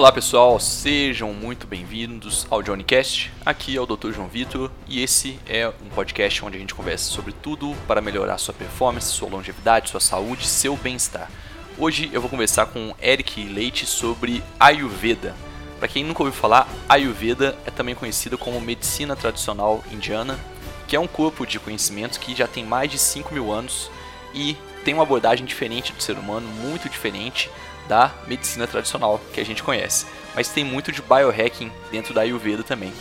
Olá pessoal, sejam muito bem-vindos ao JohnnyCast. Aqui é o Dr. João Vitor e esse é um podcast onde a gente conversa sobre tudo para melhorar sua performance, sua longevidade, sua saúde, seu bem-estar. Hoje eu vou conversar com Eric Leite sobre Ayurveda. Para quem nunca ouviu falar, Ayurveda é também conhecida como medicina tradicional indiana, que é um corpo de conhecimento que já tem mais de 5 mil anos e tem uma abordagem diferente do ser humano, muito diferente da medicina tradicional que a gente conhece. Mas tem muito de biohacking dentro da Ayurveda também.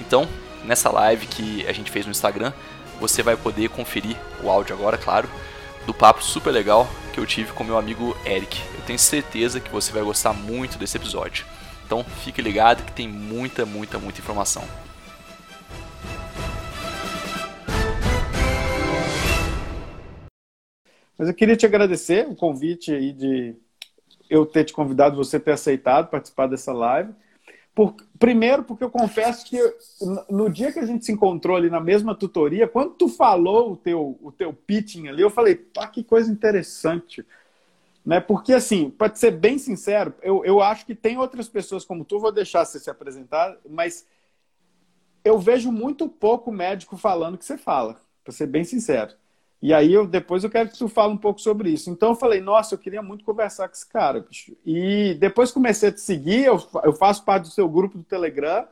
Então, nessa live que a gente fez no Instagram, você vai poder conferir o áudio agora, claro, do papo super legal que eu tive com meu amigo Eric. Eu tenho certeza que você vai gostar muito desse episódio. Então, fique ligado que tem muita, muita, muita informação. Mas eu queria te agradecer o convite aí de eu ter te convidado, você ter aceitado participar dessa live. Por, primeiro, porque eu confesso que no dia que a gente se encontrou ali na mesma tutoria, quando tu falou o teu, o teu pitching ali, eu falei, pá, que coisa interessante. Né? Porque, assim, para ser bem sincero, eu, eu acho que tem outras pessoas como tu, vou deixar você se apresentar, mas eu vejo muito pouco médico falando que você fala, para ser bem sincero. E aí eu depois eu quero que tu fale um pouco sobre isso. Então eu falei, nossa, eu queria muito conversar com esse cara, bicho. E depois comecei a te seguir, eu, eu faço parte do seu grupo do Telegram,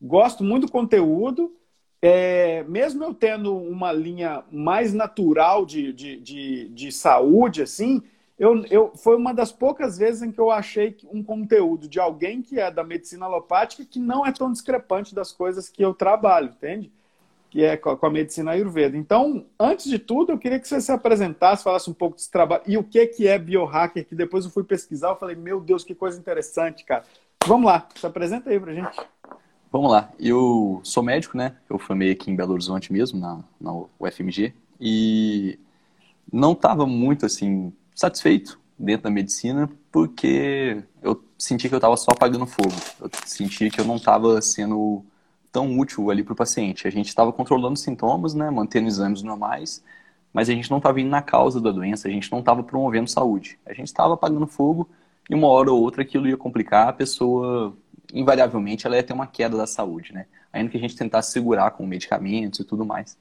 gosto muito do conteúdo. É, mesmo eu tendo uma linha mais natural de, de, de, de saúde, assim, eu, eu, foi uma das poucas vezes em que eu achei um conteúdo de alguém que é da medicina alopática que não é tão discrepante das coisas que eu trabalho, entende? Que é com a medicina ayurveda. Então, antes de tudo, eu queria que você se apresentasse, falasse um pouco desse trabalho e o que que é biohacker, que depois eu fui pesquisar, eu falei, meu Deus, que coisa interessante, cara. Vamos lá, se apresenta aí pra gente. Vamos lá, eu sou médico, né? Eu formei aqui em Belo Horizonte mesmo, na, na UFMG, e não estava muito, assim, satisfeito dentro da medicina, porque eu senti que eu estava só apagando fogo. Eu senti que eu não estava sendo tão útil ali para o paciente. A gente estava controlando sintomas, né, mantendo exames normais, mas a gente não estava indo na causa da doença, a gente não estava promovendo saúde. A gente estava apagando fogo e uma hora ou outra aquilo ia complicar, a pessoa, invariavelmente, ela ia ter uma queda da saúde, né? Ainda que a gente tentasse segurar com medicamentos e tudo mais.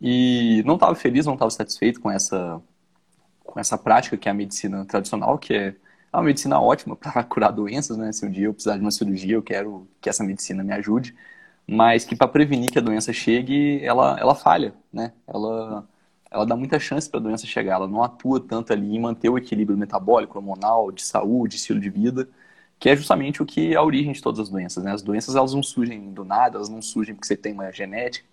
E não estava feliz, não estava satisfeito com essa, com essa prática que é a medicina tradicional, que é uma medicina ótima para curar doenças, né? Se um dia eu precisar de uma cirurgia, eu quero que essa medicina me ajude mas que para prevenir que a doença chegue, ela, ela falha, né? Ela, ela dá muita chance para a doença chegar, ela não atua tanto ali em manter o equilíbrio metabólico, hormonal, de saúde, estilo de vida, que é justamente o que é a origem de todas as doenças, né? As doenças, elas não surgem do nada, elas não surgem porque você tem uma genética,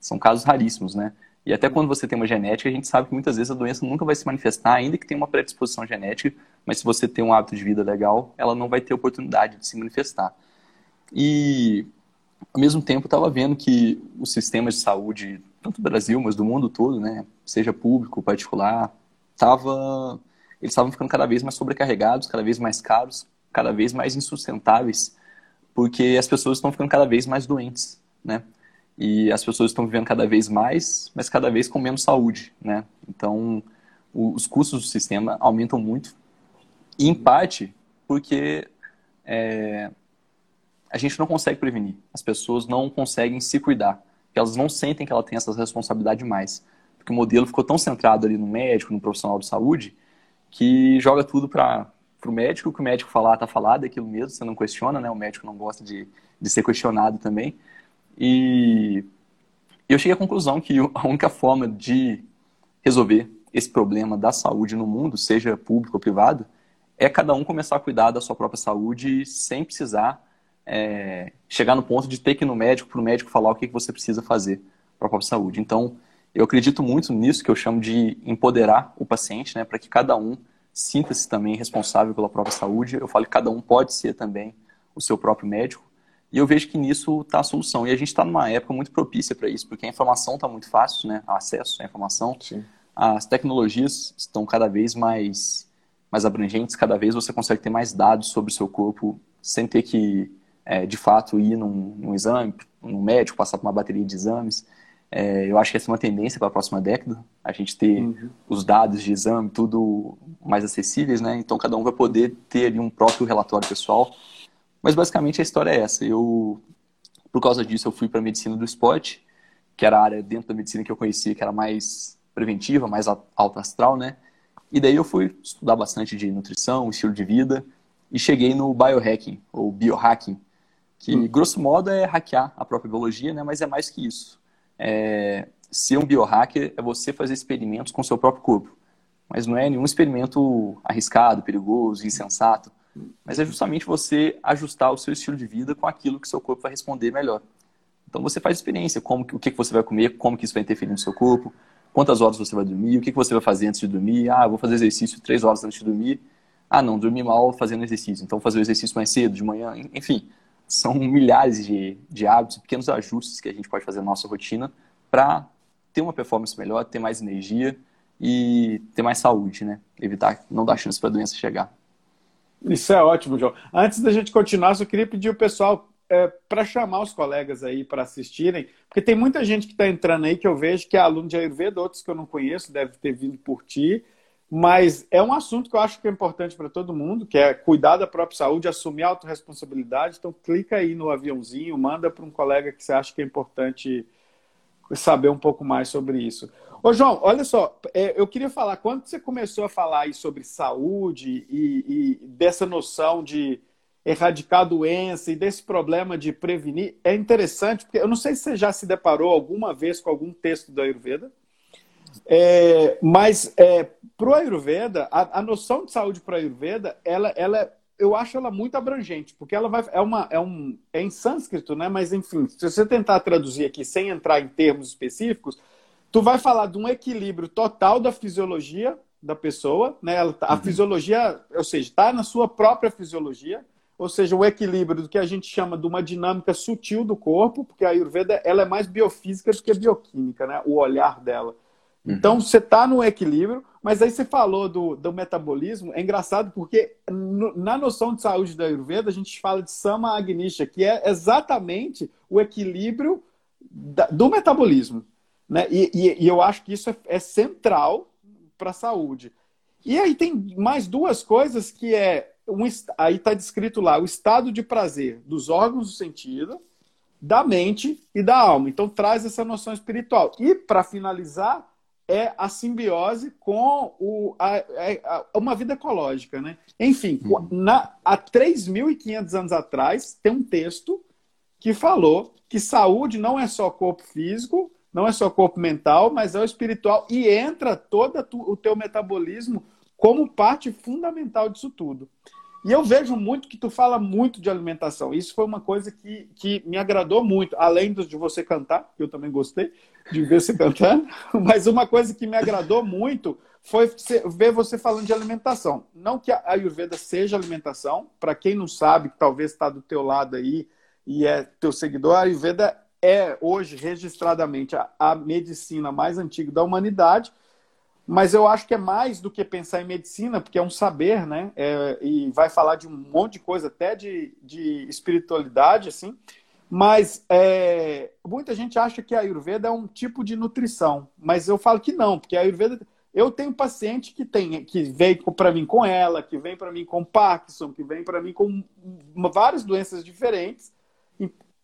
são casos raríssimos, né? E até quando você tem uma genética, a gente sabe que muitas vezes a doença nunca vai se manifestar, ainda que tenha uma predisposição genética, mas se você tem um hábito de vida legal, ela não vai ter oportunidade de se manifestar. E ao mesmo tempo estava vendo que os sistemas de saúde, tanto do Brasil, mas do mundo todo, né, seja público, particular, tava, eles estavam ficando cada vez mais sobrecarregados, cada vez mais caros, cada vez mais insustentáveis, porque as pessoas estão ficando cada vez mais doentes, né? E as pessoas estão vivendo cada vez mais, mas cada vez com menos saúde, né? Então, o, os custos do sistema aumentam muito, e em parte porque é, a gente não consegue prevenir. As pessoas não conseguem se cuidar. Porque elas não sentem que ela tem essa responsabilidade mais. Porque o modelo ficou tão centrado ali no médico, no profissional de saúde, que joga tudo para o médico. O que o médico falar, está falado, é aquilo mesmo, você não questiona, né? O médico não gosta de, de ser questionado também. E eu cheguei à conclusão que a única forma de resolver esse problema da saúde no mundo, seja público ou privado, é cada um começar a cuidar da sua própria saúde sem precisar é, chegar no ponto de ter que ir no médico para o médico falar o que, que você precisa fazer para a própria saúde. Então, eu acredito muito nisso que eu chamo de empoderar o paciente, né, para que cada um sinta-se também responsável pela própria saúde. Eu falo que cada um pode ser também o seu próprio médico. E eu vejo que nisso está a solução. E a gente está numa época muito propícia para isso, porque a informação está muito fácil, né? O acesso à informação. Sim. As tecnologias estão cada vez mais, mais abrangentes, cada vez você consegue ter mais dados sobre o seu corpo sem ter que é, de fato ir num, num, exame, num médico, passar por uma bateria de exames. É, eu acho que essa é uma tendência para a próxima década, a gente ter uhum. os dados de exame tudo mais acessíveis, né? Então cada um vai poder ter ali um próprio relatório pessoal Mas basicamente a história é essa. Eu, por causa disso, eu fui para medicina do esporte, que era a área dentro da medicina que eu conhecia, que era mais preventiva, mais alta astral, né? E daí eu fui estudar bastante de nutrição, estilo de vida, e cheguei no biohacking, ou biohacking, que, grosso modo, é hackear a própria biologia, né? Mas é mais que isso. É... Ser um biohacker é você fazer experimentos com o seu próprio corpo. Mas não é nenhum experimento arriscado, perigoso, insensato. Mas é justamente você ajustar o seu estilo de vida com aquilo que seu corpo vai responder melhor. Então você faz experiência, como o que você vai comer, como que isso vai interferir no seu corpo, quantas horas você vai dormir, o que você vai fazer antes de dormir. Ah, vou fazer exercício três horas antes de dormir. Ah, não, dormi mal fazendo exercício, então vou fazer o exercício mais cedo, de manhã. Enfim, são milhares de, de hábitos, pequenos ajustes que a gente pode fazer na nossa rotina para ter uma performance melhor, ter mais energia e ter mais saúde, né? Evitar, não dar chance para a doença chegar. Isso é ótimo, João. Antes da gente continuar, só queria pedir o pessoal é, para chamar os colegas aí para assistirem, porque tem muita gente que está entrando aí que eu vejo que é aluno de Ayurveda, outros que eu não conheço, deve ter vindo por ti, mas é um assunto que eu acho que é importante para todo mundo, que é cuidar da própria saúde, assumir a autorresponsabilidade. Então, clica aí no aviãozinho, manda para um colega que você acha que é importante saber um pouco mais sobre isso. Ô, João, olha só, é, eu queria falar, quando você começou a falar aí sobre saúde e, e dessa noção de erradicar doença e desse problema de prevenir, é interessante, porque eu não sei se você já se deparou alguma vez com algum texto da Ayurveda, é, mas é, para o Ayurveda, a, a, noção de saúde para o Ayurveda, ela, ela, eu acho ela muito abrangente, porque ela vai, é, uma, é, um, é em sânscrito, né? mas enfim, se você tentar traduzir aqui sem entrar em termos específicos, tu vai falar de um equilíbrio total da fisiologia da pessoa, né? Ela, tá, a uhum. fisiologia, ou seja, está na sua própria fisiologia, ou seja, o equilíbrio do que a gente chama de uma dinâmica sutil do corpo, porque a Ayurveda ela é mais biofísica do que bioquímica, né? O olhar dela. Uhum. Então você está no equilíbrio, mas aí você falou do, do metabolismo, é engraçado porque no, na noção de saúde da Ayurveda a gente fala de Sama Agnisha, que é exatamente o equilíbrio da, do metabolismo. Né? E, e, e, eu acho que isso é, é central para a saúde. E aí tem mais duas coisas que é um, aí está descrito lá o estado de prazer dos órgãos do sentido, da mente e da alma. Então traz essa noção espiritual. E para finalizar é a simbiose com o, a, a, uma vida ecológica, né? Enfim, uhum. na, há 3.500 anos atrás tem um texto que falou que saúde não é só corpo físico, não é só corpo mental, mas é o espiritual e entra todo o teu metabolismo como parte fundamental disso tudo. E eu vejo muito que tu fala muito de alimentação. Isso foi uma coisa que, que me agradou muito, além de você cantar, que eu também gostei de ver você cantando, mas uma coisa que me agradou muito foi ver você falando de alimentação. Não que a Ayurveda seja alimentação, para quem não sabe, que talvez está do teu lado aí e é teu seguidor, a Ayurveda é hoje registradamente a, a medicina mais antiga da humanidade, mas eu acho que é mais do que pensar em medicina, porque é um saber, né? É, e vai falar de um monte de coisa, até de, de espiritualidade, assim. Mas é, muita gente acha que a Ayurveda é um tipo de nutrição, mas eu falo que não, porque a Ayurveda. Eu tenho paciente que tem, que vem para mim com ela, que vem para mim com Parkinson, que vem para mim com várias doenças diferentes,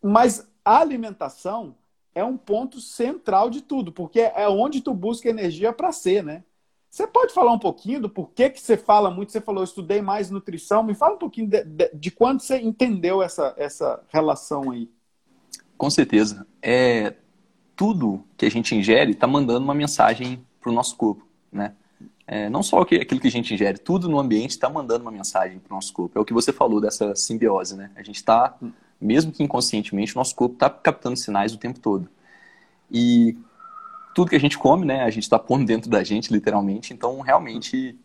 mas a alimentação é um ponto central de tudo, porque é onde tu busca energia para ser, né? Você pode falar um pouquinho do porquê que você fala muito? Você falou, eu estudei mais nutrição. Me fala um pouquinho de, de, de quando você entendeu essa, essa relação aí. Com certeza. É, tudo que a gente ingere está mandando uma mensagem para o nosso corpo, né? É, não só aquilo que a gente ingere, tudo no ambiente está mandando uma mensagem para o nosso corpo. É o que você falou dessa simbiose, né? A gente está mesmo que inconscientemente, o nosso corpo está captando sinais o tempo todo. E tudo que a gente come, né, a gente está pondo dentro da gente, literalmente, então realmente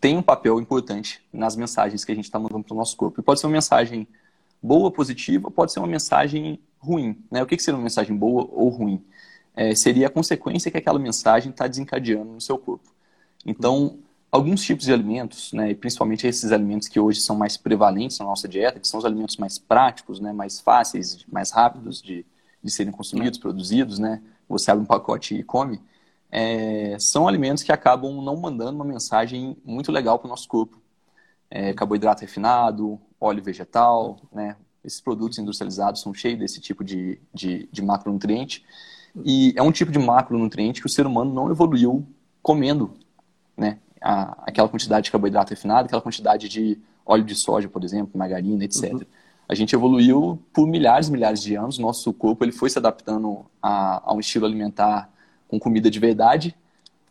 tem um papel importante nas mensagens que a gente está mandando para o nosso corpo. E pode ser uma mensagem boa, positiva, pode ser uma mensagem ruim. Né? O que, que seria uma mensagem boa ou ruim? É, seria a consequência que aquela mensagem está desencadeando no seu corpo. Então, alguns tipos de alimentos, né, e principalmente esses alimentos que hoje são mais prevalentes na nossa dieta, que são os alimentos mais práticos, né, mais fáceis, mais rápidos de, de serem consumidos, produzidos, né, você abre um pacote e come, é, são alimentos que acabam não mandando uma mensagem muito legal para o nosso corpo. é, carboidrato refinado, óleo vegetal, né? Esses produtos industrializados são cheios desse tipo de, de, de macronutriente. E é um tipo de macronutriente que o ser humano não evoluiu comendo, né? A, aquela quantidade de carboidrato refinado, aquela quantidade de óleo de soja, por exemplo, margarina, etc. Uhum. A gente evoluiu por milhares e milhares de anos. Nosso corpo ele foi se adaptando a, a um estilo alimentar com comida de verdade.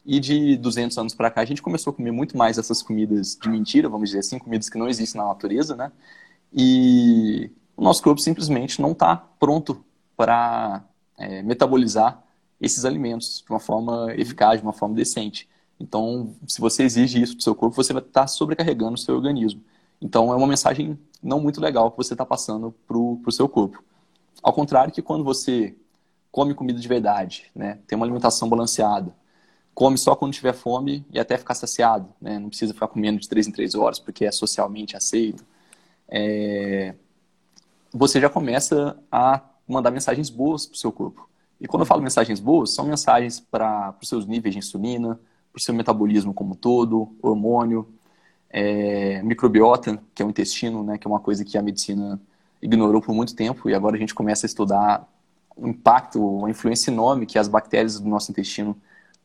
E de 200 anos para cá, a gente começou a comer muito mais essas comidas de mentira, vamos dizer assim, comidas que não existem na natureza, né? E o nosso corpo simplesmente não está pronto para é, metabolizar esses alimentos de uma forma eficaz, de uma forma decente. Então, se você exige isso do seu corpo, você vai estar tá sobrecarregando o seu organismo. Então, é uma mensagem não muito legal que você está passando para o seu corpo. Ao contrário que quando você come comida de verdade, né, tem uma alimentação balanceada, come só quando tiver fome e até ficar saciado, né, não precisa ficar comendo de três em três horas porque é socialmente aceito, é... você já começa a mandar mensagens boas para o seu corpo. E quando eu falo mensagens boas, são mensagens para os seus níveis de insulina, o seu metabolismo como todo, hormônio, é, microbiota, que é o intestino, né, que é uma coisa que a medicina ignorou por muito tempo e agora a gente começa a estudar o impacto, a influência enorme que as bactérias do nosso intestino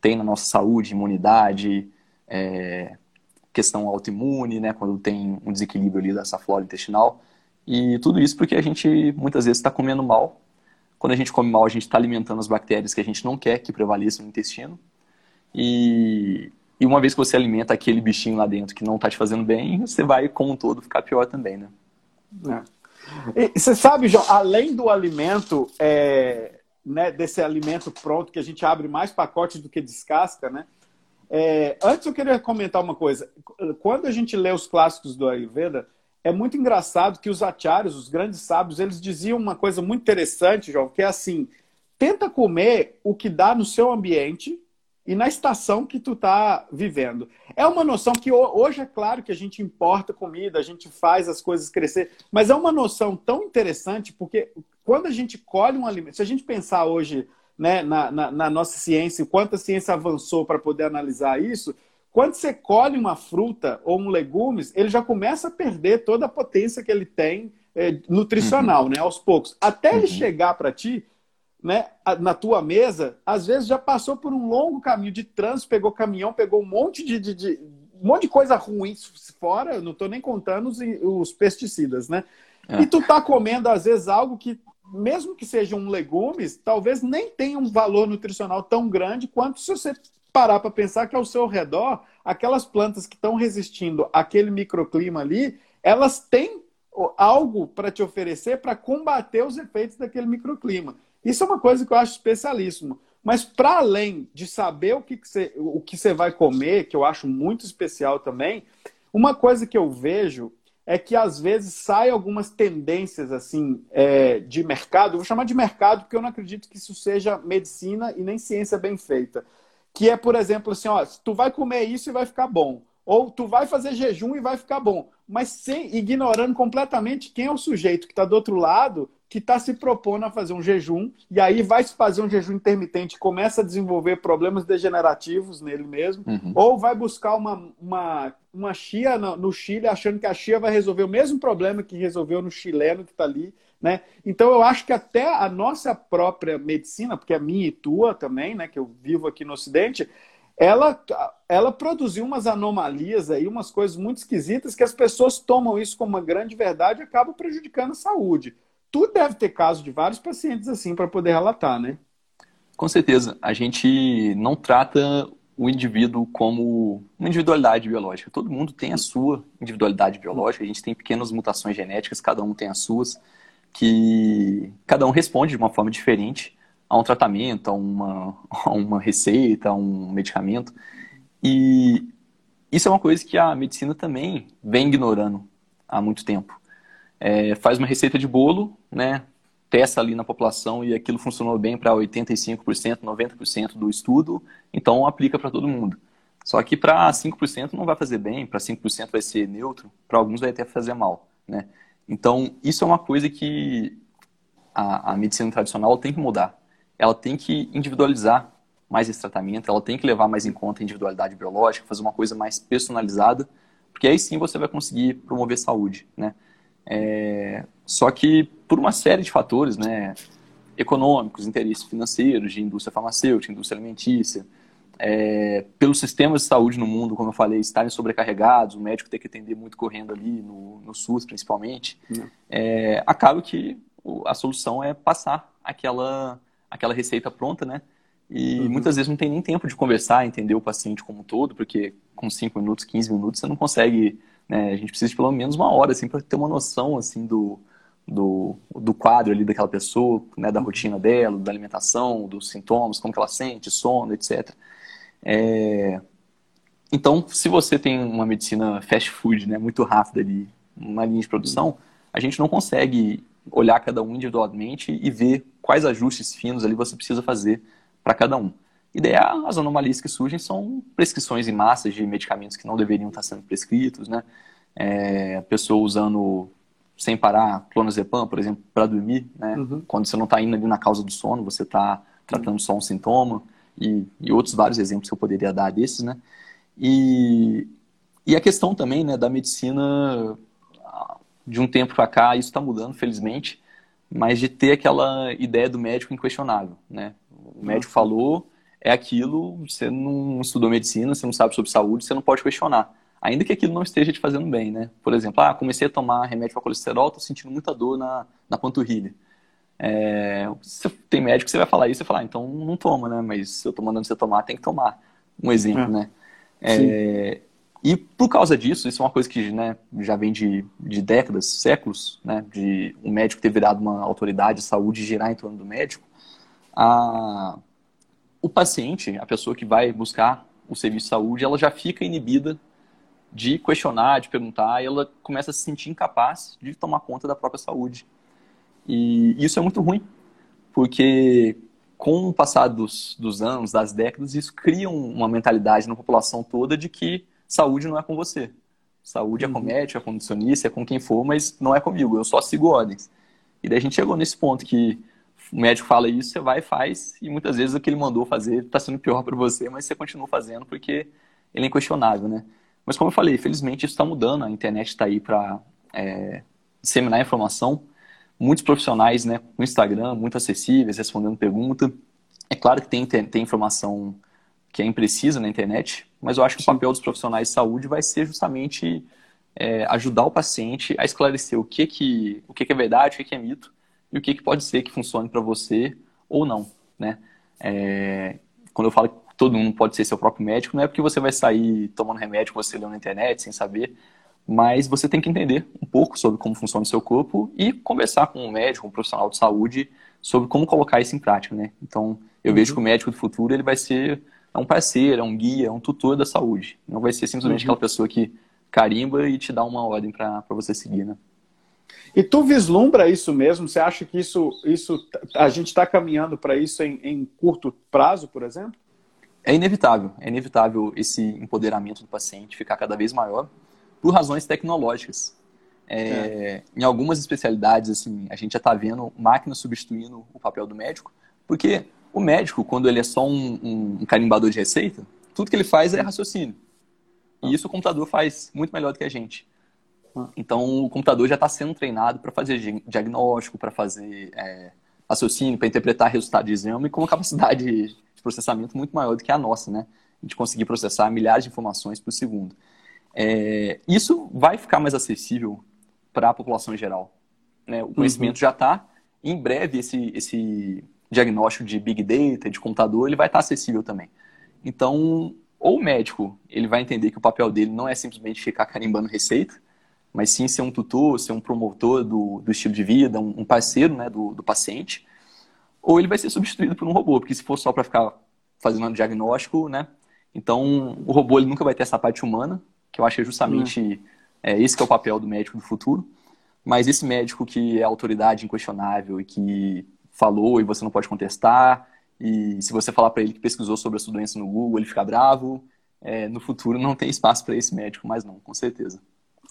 têm na nossa saúde, imunidade, é, questão autoimune, né, quando tem um desequilíbrio ali dessa flora intestinal. E tudo isso porque a gente muitas vezes está comendo mal. Quando a gente come mal, a gente está alimentando as bactérias que a gente não quer que prevaleçam no intestino. E, e uma vez que você alimenta aquele bichinho lá dentro que não está te fazendo bem, você vai, como um todo, ficar pior também, né? É. E, você sabe, João, além do alimento, é, né, desse alimento pronto, que a gente abre mais pacotes do que descasca, né? É, antes eu queria comentar uma coisa. Quando a gente lê os clássicos do Ayurveda, é muito engraçado que os acharyas, os grandes sábios, eles diziam uma coisa muito interessante, João, que é assim: tenta comer o que dá no seu ambiente e na estação que tu tá vivendo. É uma noção que hoje é claro que a gente importa comida, a gente faz as coisas crescer, mas é uma noção tão interessante porque quando a gente colhe um alimento, se a gente pensar hoje né, na, na, na nossa ciência, quanto a ciência avançou para poder analisar isso, quando você colhe uma fruta ou um legumes, ele já começa a perder toda a potência que ele tem é, nutricional, uhum. né, aos poucos. Até uhum. ele chegar para ti, né, na tua mesa, às vezes já passou por um longo caminho de trânsito, pegou caminhão, pegou um monte de, de, de um monte de coisa ruim fora, não estou nem contando os, os pesticidas, né? É. E tu tá comendo, às vezes, algo que mesmo que sejam um legumes, talvez nem tenha um valor nutricional tão grande quanto se você parar para pensar que ao seu redor, aquelas plantas que estão resistindo àquele microclima ali, elas têm algo para te oferecer para combater os efeitos daquele microclima. Isso é uma coisa que eu acho especialíssimo. Mas para além de saber o que, que, você, o que você vai comer, que eu acho muito especial também, uma coisa que eu vejo é que às vezes saem algumas tendências assim é, de mercado. Eu vou chamar de mercado porque eu não acredito que isso seja medicina e nem ciência bem feita. Que é, por exemplo, assim, ó, tu vai comer isso e vai ficar bom. Ou tu vai fazer jejum e vai ficar bom. Mas sem ignorando completamente quem é o sujeito que está do outro lado que está se propondo a fazer um jejum, e aí vai se fazer um jejum intermitente, começa a desenvolver problemas degenerativos nele mesmo, uhum. ou vai buscar uma, uma, uma chia no, Chile, achando que a chia vai resolver o mesmo problema que resolveu no chileno que está ali. Né? Então eu acho que até a nossa própria medicina, porque é minha e tua também, né, que eu vivo aqui no Ocidente, ela, ela produziu umas anomalias aí, umas coisas muito esquisitas que as pessoas tomam isso como uma grande verdade e acabam prejudicando a saúde tu deve ter casos de vários pacientes assim para poder relatar, né? Com certeza. A gente não trata o indivíduo como uma individualidade biológica. Todo mundo tem a sua individualidade biológica, a gente tem pequenas mutações genéticas, cada um tem as suas, que cada um responde de uma forma diferente a um tratamento, a uma, a uma receita, a um medicamento. E isso é uma coisa que a medicina também vem ignorando há muito tempo é, faz uma receita de bolo, né, testa ali na população e aquilo funcionou bem para 85%, 90% do estudo, então aplica para todo mundo. Só que para 5% não vai fazer bem, para 5% vai ser neutro, para alguns vai até fazer mal. Né? Então, isso é uma coisa que a, a medicina tradicional tem que mudar. Ela tem que individualizar mais esse tratamento, ela tem que levar mais em conta a individualidade biológica, fazer uma coisa mais personalizada porque aí sim você vai conseguir promover saúde, né? É, só que por uma série de fatores, né, econômicos, interesses financeiros, de indústria farmacêutica, indústria alimentícia, é, pelos sistemas de saúde no mundo, como eu falei, estarem sobrecarregados, o médico ter que atender muito correndo ali, no, no SUS principalmente, é, acaba que a solução é passar aquela, aquela receita pronta, né? E uhum. muitas vezes não tem nem tempo de conversar, entender o paciente como um todo, porque com 5 minutos, 15 minutos, você não consegue. Né? A gente precisa de pelo menos uma hora assim, para ter uma noção assim, do, do, do quadro ali daquela pessoa, né? da rotina dela, da alimentação, dos sintomas, como que ela sente, sono, etc. É... Então, se você tem uma medicina fast food, né, muito rápida ali, uma linha de produção, a gente não consegue olhar cada um individualmente e ver quais ajustes finos ali você precisa fazer para cada um. E daí as anomalias que surgem são prescrições em massa de medicamentos que não deveriam estar sendo prescritos, né? É, a pessoa usando sem parar clonazepam, por exemplo, para dormir, né? Uhum. Quando você não está indo ali na causa do sono, você está tratando só um sintoma e, e outros vários exemplos que eu poderia dar desses, né? E, e a questão também né, da medicina, de um tempo para cá, isso está mudando, felizmente, mas de ter aquela ideia do médico inquestionável, né? O médico falou, é aquilo, você não estudou medicina, você não sabe sobre saúde, você não pode questionar. Ainda que aquilo não esteja te fazendo bem, né? Por exemplo, ah, comecei a tomar remédio para colesterol, estou sentindo muita dor na, na panturrilha. É, você tem médico que você vai falar isso, você vai falar, ah, então não toma, né? Mas se eu tô mandando você tomar, tem que tomar. Um exemplo, é. né? É, e por causa disso, isso é uma coisa que né, já vem de, de décadas, séculos, né? De um médico ter virado uma autoridade de saúde e girar em torno do médico. A, o paciente, a pessoa que vai buscar o serviço de saúde, ela já fica inibida de questionar, de perguntar, e ela começa a se sentir incapaz de tomar conta da própria saúde. E isso é muito ruim, porque com o passar dos, dos anos, das décadas, isso cria uma mentalidade na população toda de que saúde não é com você. Saúde uhum. é com médico, é com nutricionista, é com quem for, mas não é comigo, eu só sigo ordens. E daí a gente chegou nesse ponto que o médico fala isso, você vai e faz, e muitas vezes o que ele mandou fazer está sendo pior para você, mas você continua fazendo porque ele é inquestionável, né? Mas como eu falei, felizmente isso está mudando, a internet está aí para é, disseminar informação, muitos profissionais né, no Instagram, muito acessíveis, respondendo pergunta. É claro que tem, tem informação que é imprecisa na internet, mas eu acho que o papel dos profissionais de saúde vai ser justamente é, ajudar o paciente a esclarecer o que, que, o que, que é verdade, o que, que é mito, e o que, que pode ser que funcione para você ou não. Né? É, quando eu falo que todo mundo pode ser seu próprio médico, não é porque você vai sair tomando remédio que você leu na internet sem saber, mas você tem que entender um pouco sobre como funciona o seu corpo e conversar com um médico, um profissional de saúde, sobre como colocar isso em prática, né? Então, eu uhum. vejo que o médico do futuro ele vai ser um parceiro, um guia, um tutor da saúde. Não vai ser simplesmente uhum. aquela pessoa que carimba e te dá uma ordem para você seguir, né? E tu vislumbra isso mesmo? Você acha que isso, isso a gente está caminhando para isso em, em curto prazo, por exemplo? É inevitável, é inevitável esse empoderamento do paciente ficar cada vez maior por razões tecnológicas. É, é. Em algumas especialidades, assim, a gente já está vendo máquinas substituindo o papel do médico, porque o médico, quando ele é só um, um, um carimbador de receita, tudo que ele faz é raciocínio. E isso o computador faz muito melhor do que a gente. Ah. Então, o computador já está sendo treinado para fazer diagnóstico, para fazer é, raciocínio, para interpretar resultado de exame, com uma capacidade de processamento muito maior do que a nossa, né? Gente conseguir processar milhares de informações por segundo. É, isso vai ficar mais acessível para a população em geral. Né? O conhecimento uhum. já está. Em breve, esse, esse diagnóstico de Big Data, de computador, ele vai estar tá acessível também. Então, ou o médico ele vai entender que o papel dele não é simplesmente ficar carimbando receita, mas sim ser um tutor, ser um promotor do, do estilo de vida, um, parceiro né, do, do paciente, ou ele vai ser substituído por um robô, porque se for só para ficar fazendo um diagnóstico, né, então o robô ele nunca vai ter essa parte humana, que eu acho que é justamente hum. é, esse que é o papel do médico do futuro. Mas esse médico que é autoridade inquestionável e que falou e você não pode contestar, e se você falar para ele que pesquisou sobre a sua doença no Google, ele fica bravo, é, no futuro não tem espaço para esse médico mais não, com certeza.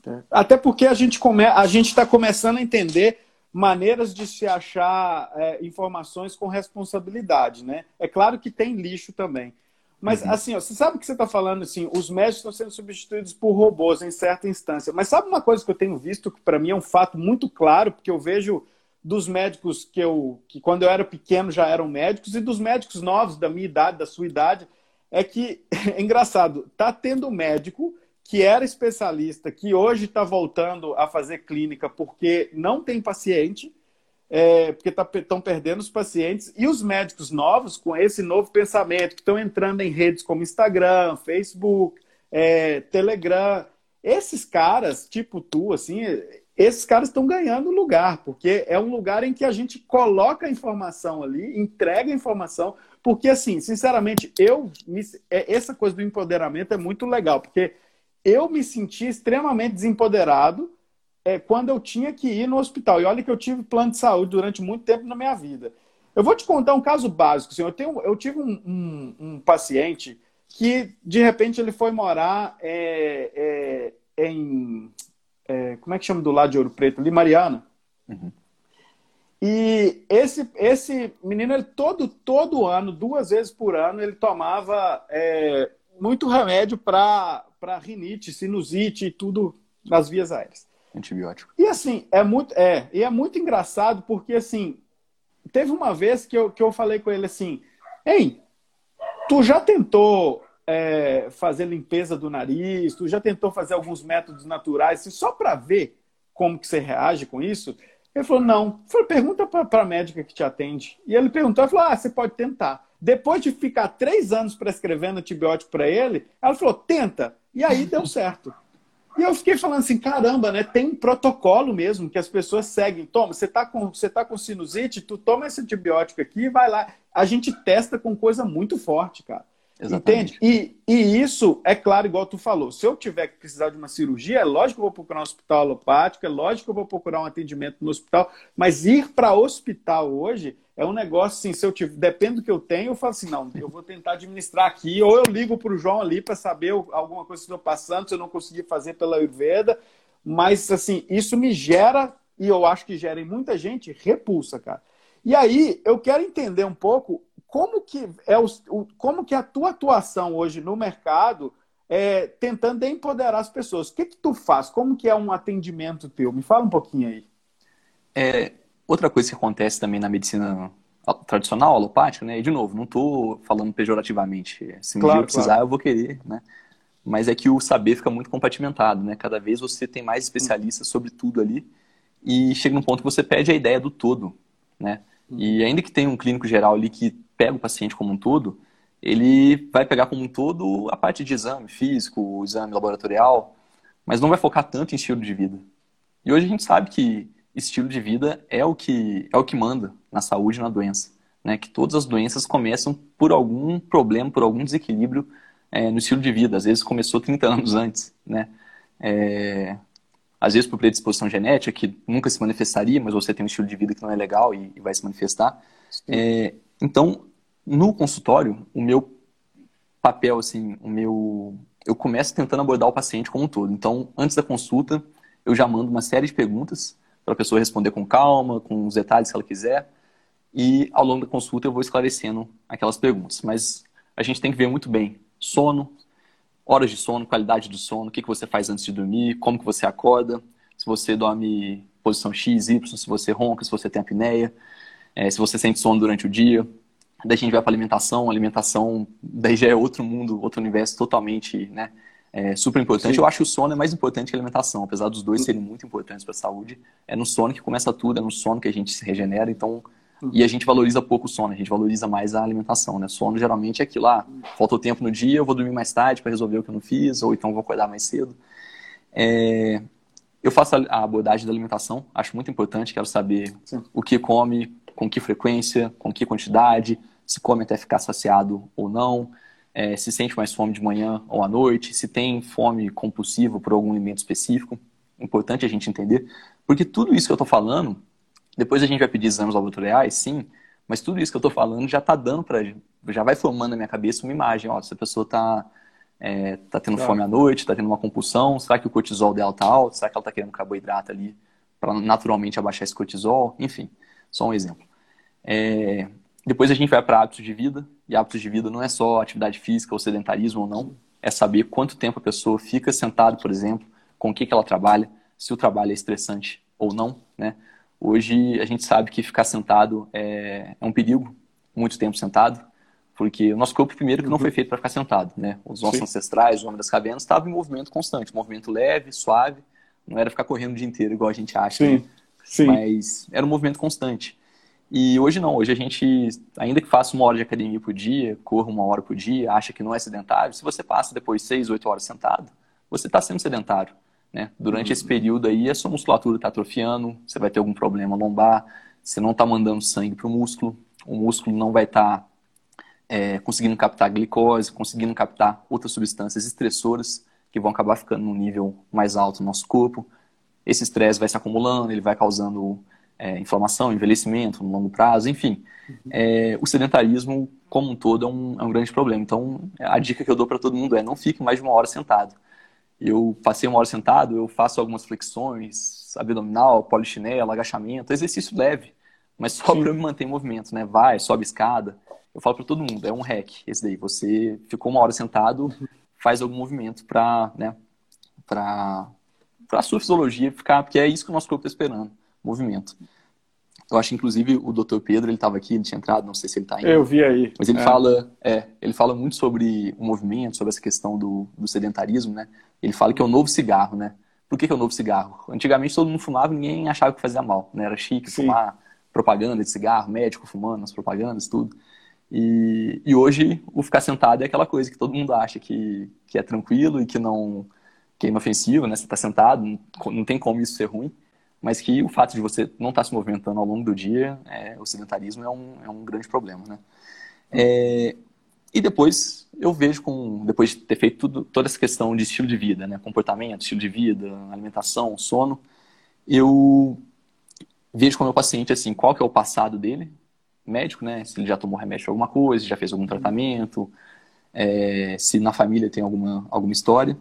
É. Até porque a gente come... a gente está começando a entender maneiras de se achar é, informações com responsabilidade, né? É claro que tem lixo também, Mas, uhum. assim, ó, você sabe que você está falando assim, os médicos estão sendo substituídos por robôs em certa instância. Mas sabe uma coisa que eu tenho visto, que para mim é um fato muito claro, porque eu vejo dos médicos que eu, que quando eu era pequeno já eram médicos, e dos médicos novos, da minha idade, da sua idade, é que, é engraçado, tá tendo médico que era especialista, que hoje está voltando a fazer clínica porque não tem paciente, é, porque estão tá, perdendo os pacientes, e os médicos novos, com esse novo pensamento, que estão entrando em redes como Instagram, Facebook, é, Telegram, esses caras, tipo tu, assim, esses caras estão ganhando lugar, porque é um lugar em que a gente coloca a informação ali, entrega a informação, porque, assim, sinceramente, eu me, é, essa coisa do empoderamento é muito legal, porque eu me senti extremamente desempoderado é, quando eu tinha que ir no hospital. E olha que eu tive plano de saúde durante muito tempo na minha vida. Eu vou te contar um caso básico. Assim, eu, tenho, eu tive um, um, um paciente que, de repente, ele foi morar é, é, em. É, como é que chama do lado de Ouro Preto? Ali, Mariana. Uhum. E esse, esse menino, ele todo, todo ano, duas vezes por ano, ele tomava é, muito remédio para rinite, sinusite e tudo nas vias aéreas antibiótico. E assim, é muito, é, e é muito engraçado porque assim, teve uma vez que eu, que eu falei com ele assim, ei, tu já tentou é, fazer limpeza do nariz, tu já tentou fazer alguns métodos naturais, assim, só para ver como que você reage com isso? Ele falou, não. Eu falei, pergunta para a médica que te atende. E ele perguntou, ele falou, ah, você pode tentar. Depois de ficar três anos prescrevendo antibiótico para ele, ela falou, tenta. E aí deu certo. E eu fiquei falando assim, caramba, né? Tem um protocolo mesmo que as pessoas seguem. Toma, você tá com, você tá com sinusite, tu toma esse antibiótico aqui vai lá. A gente testa com coisa muito forte, cara. Exatamente. Entende? E, e isso, é claro, igual tu falou, se eu tiver que precisar de uma cirurgia, é lógico que eu vou procurar um hospital alopático, é lógico que eu vou procurar um atendimento no hospital, mas ir para hospital hoje é um negócio assim, se eu tiver, depende do que eu tenho, eu falo assim, não, eu vou tentar administrar aqui, ou eu ligo para o João ali para saber alguma coisa que estou passando, se eu não conseguir fazer pela Ayurveda, mas assim, isso me gera, e eu acho que gera em muita gente, repulsa, cara. E aí, eu quero entender um pouco como que é o, como que a tua atuação hoje no mercado é, tentando empoderar as pessoas. O que que tu faz? Como que é um atendimento teu? Me fala um pouquinho aí. É, Outra coisa que acontece também na medicina tradicional, alopática, né? E de novo, não estou falando pejorativamente. Se um claro, dia eu precisar, claro. eu vou querer, né? Mas é que o saber fica muito compartimentado, né? Cada vez você tem mais especialistas sobre tudo ali e chega num ponto que você perde a ideia do todo, né? E ainda que tenha um clínico geral ali que pega o paciente como um todo, ele vai pegar como um todo a parte de exame físico, o exame laboratorial, mas não vai focar tanto em estilo de vida. E hoje a gente sabe que estilo de vida é o que é o que manda na saúde e na doença, né? Que todas as doenças começam por algum problema, por algum desequilíbrio é, no estilo de vida. Às vezes começou 30 anos antes, né? É, às vezes por predisposição genética que nunca se manifestaria, mas você tem um estilo de vida que não é legal e, e vai se manifestar. É, então, no consultório, o meu papel, assim, o meu eu começo tentando abordar o paciente como um todo. Então, antes da consulta, eu já mando uma série de perguntas para a pessoa responder com calma, com os detalhes que ela quiser. E ao longo da consulta eu vou esclarecendo aquelas perguntas. Mas a gente tem que ver muito bem sono, horas de sono, qualidade do sono, o que, que você faz antes de dormir, como que você acorda, se você dorme posição X, Y, se você ronca, se você tem apneia, é, se você sente sono durante o dia. Daí a gente vai para alimentação, alimentação daí já é outro mundo, outro universo totalmente, né? é super importante. Sim. Eu acho que o sono é mais importante que a alimentação, apesar dos dois serem muito importantes para a saúde. É no sono que começa tudo, é no sono que a gente se regenera, então. Uhum. E a gente valoriza pouco o sono, a gente valoriza mais a alimentação, né? Sono geralmente é aquilo lá, ah, faltou tempo no dia, eu vou dormir mais tarde para resolver o que eu não fiz, ou então vou acordar mais cedo. É... Eu faço a abordagem da alimentação, acho muito importante, quero saber Sim. o que come, com que frequência, com que quantidade, se come até ficar saciado ou não é, se sente mais fome de manhã ou à noite, se tem fome compulsiva por algum alimento específico. Importante a gente entender. Porque tudo isso que eu estou falando, depois a gente vai pedir exames laboratoriais, sim, mas tudo isso que eu estou falando já está dando para. Já vai formando na minha cabeça uma imagem. Ó, se a pessoa está é, tá tendo claro. fome à noite, está tendo uma compulsão, será que o cortisol dela está alto? Será que ela está querendo carboidrato ali para naturalmente abaixar esse cortisol? Enfim, só um exemplo. É, depois a gente vai para hábitos de vida, e hábitos de vida não é só atividade física ou sedentarismo ou não, é saber quanto tempo a pessoa fica sentada, por exemplo, com o que, que ela trabalha, se o trabalho é estressante ou não, né? Hoje a gente sabe que ficar sentado é, é um perigo, muito tempo sentado, porque o nosso corpo, primeiro, que não foi feito para ficar sentado, né? Os nossos Sim. ancestrais, os homens das cavernas, estavam em movimento constante, movimento leve, suave, não era ficar correndo o dia inteiro, igual a gente acha, Sim. Né? Sim. mas era um movimento constante. E hoje não, hoje a gente, ainda que faça uma hora de academia por dia, corra uma hora por dia, acha que não é sedentário, se você passa depois seis, oito horas sentado, você está sendo sedentário. Né? Durante uhum. esse período aí, a sua musculatura está atrofiando, você vai ter algum problema lombar, você não está mandando sangue para o músculo, o músculo não vai estar tá, é, conseguindo captar glicose, conseguindo captar outras substâncias estressoras que vão acabar ficando num nível mais alto no nosso corpo. Esse estresse vai se acumulando, ele vai causando é, inflamação, envelhecimento no longo prazo, enfim. Uhum. É, o sedentarismo, como um todo, é um, é um, grande problema. Então, a dica que eu dou para todo mundo é não fique mais de uma hora sentado. Eu passei uma hora sentado, eu faço algumas flexões, abdominal, polichinelo, agachamento, exercício leve, mas só para me manter em movimento, né? Vai, sobe escada. Eu falo para todo mundo, é um hack esse daí. Você ficou uma hora sentado, faz algum movimento para né, para a sua fisiologia ficar, porque é isso que o nosso corpo está esperando movimento. Eu acho, inclusive, o Dr. Pedro, ele estava aqui, ele tinha entrado, não sei se ele está ainda. Eu vi aí. Mas ele é. fala, é, ele fala muito sobre o movimento, sobre essa questão do, do sedentarismo, né? Ele fala que é o novo cigarro, né? Por que, que é o novo cigarro? Antigamente todo mundo fumava e ninguém achava que fazia mal, né? Era chique Sim. fumar, propaganda de cigarro, médico fumando, as propagandas, tudo. E, e hoje o ficar sentado é aquela coisa que todo mundo acha que, que é tranquilo e que não que é inofensivo, né? Você está sentado, não, não tem como isso ser ruim mas que o fato de você não estar tá se movimentando ao longo do dia, é, o sedentarismo é um, é um grande problema, né? É, e depois eu vejo com, depois de ter feito tudo, toda essa questão de estilo de vida, né? Comportamento, estilo de vida, alimentação, sono, eu vejo com o meu paciente, assim, qual que é o passado dele, médico, né? Se ele já tomou remédio alguma coisa, já fez algum tratamento, é, se na família tem alguma, alguma história.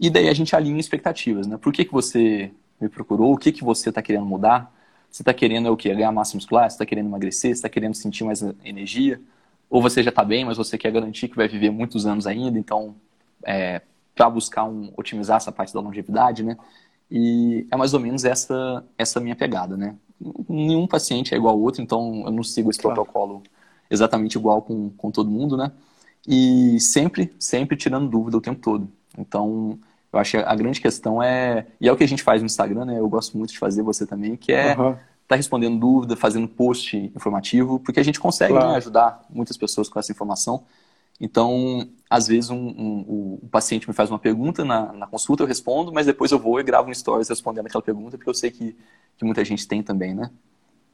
E daí a gente alinha expectativas, né? Por que, que você me procurou, o que, que você está querendo mudar? Você está querendo é o quê? Ganhar massa muscular? Você está querendo emagrecer? Você está querendo sentir mais energia? Ou você já está bem, mas você quer garantir que vai viver muitos anos ainda, então, é, para buscar um, otimizar essa parte da longevidade, né? E é mais ou menos essa, essa minha pegada, né? Nenhum paciente é igual ao outro, então eu não sigo esse claro. protocolo exatamente igual com, com todo mundo, né? E sempre, sempre tirando dúvida o tempo todo. Então, eu acho que a grande questão é. E é o que a gente faz no Instagram, né? Eu gosto muito de fazer, você também, que é uhum. tá respondendo dúvida, fazendo post informativo, porque a gente consegue né, claro. né, ajudar muitas pessoas com essa informação. Então, às vezes, um, um, o paciente me faz uma pergunta na, na, consulta, eu respondo, mas depois eu vou e gravo um stories respondendo aquela pergunta, porque eu sei que, que muita gente tem também, né?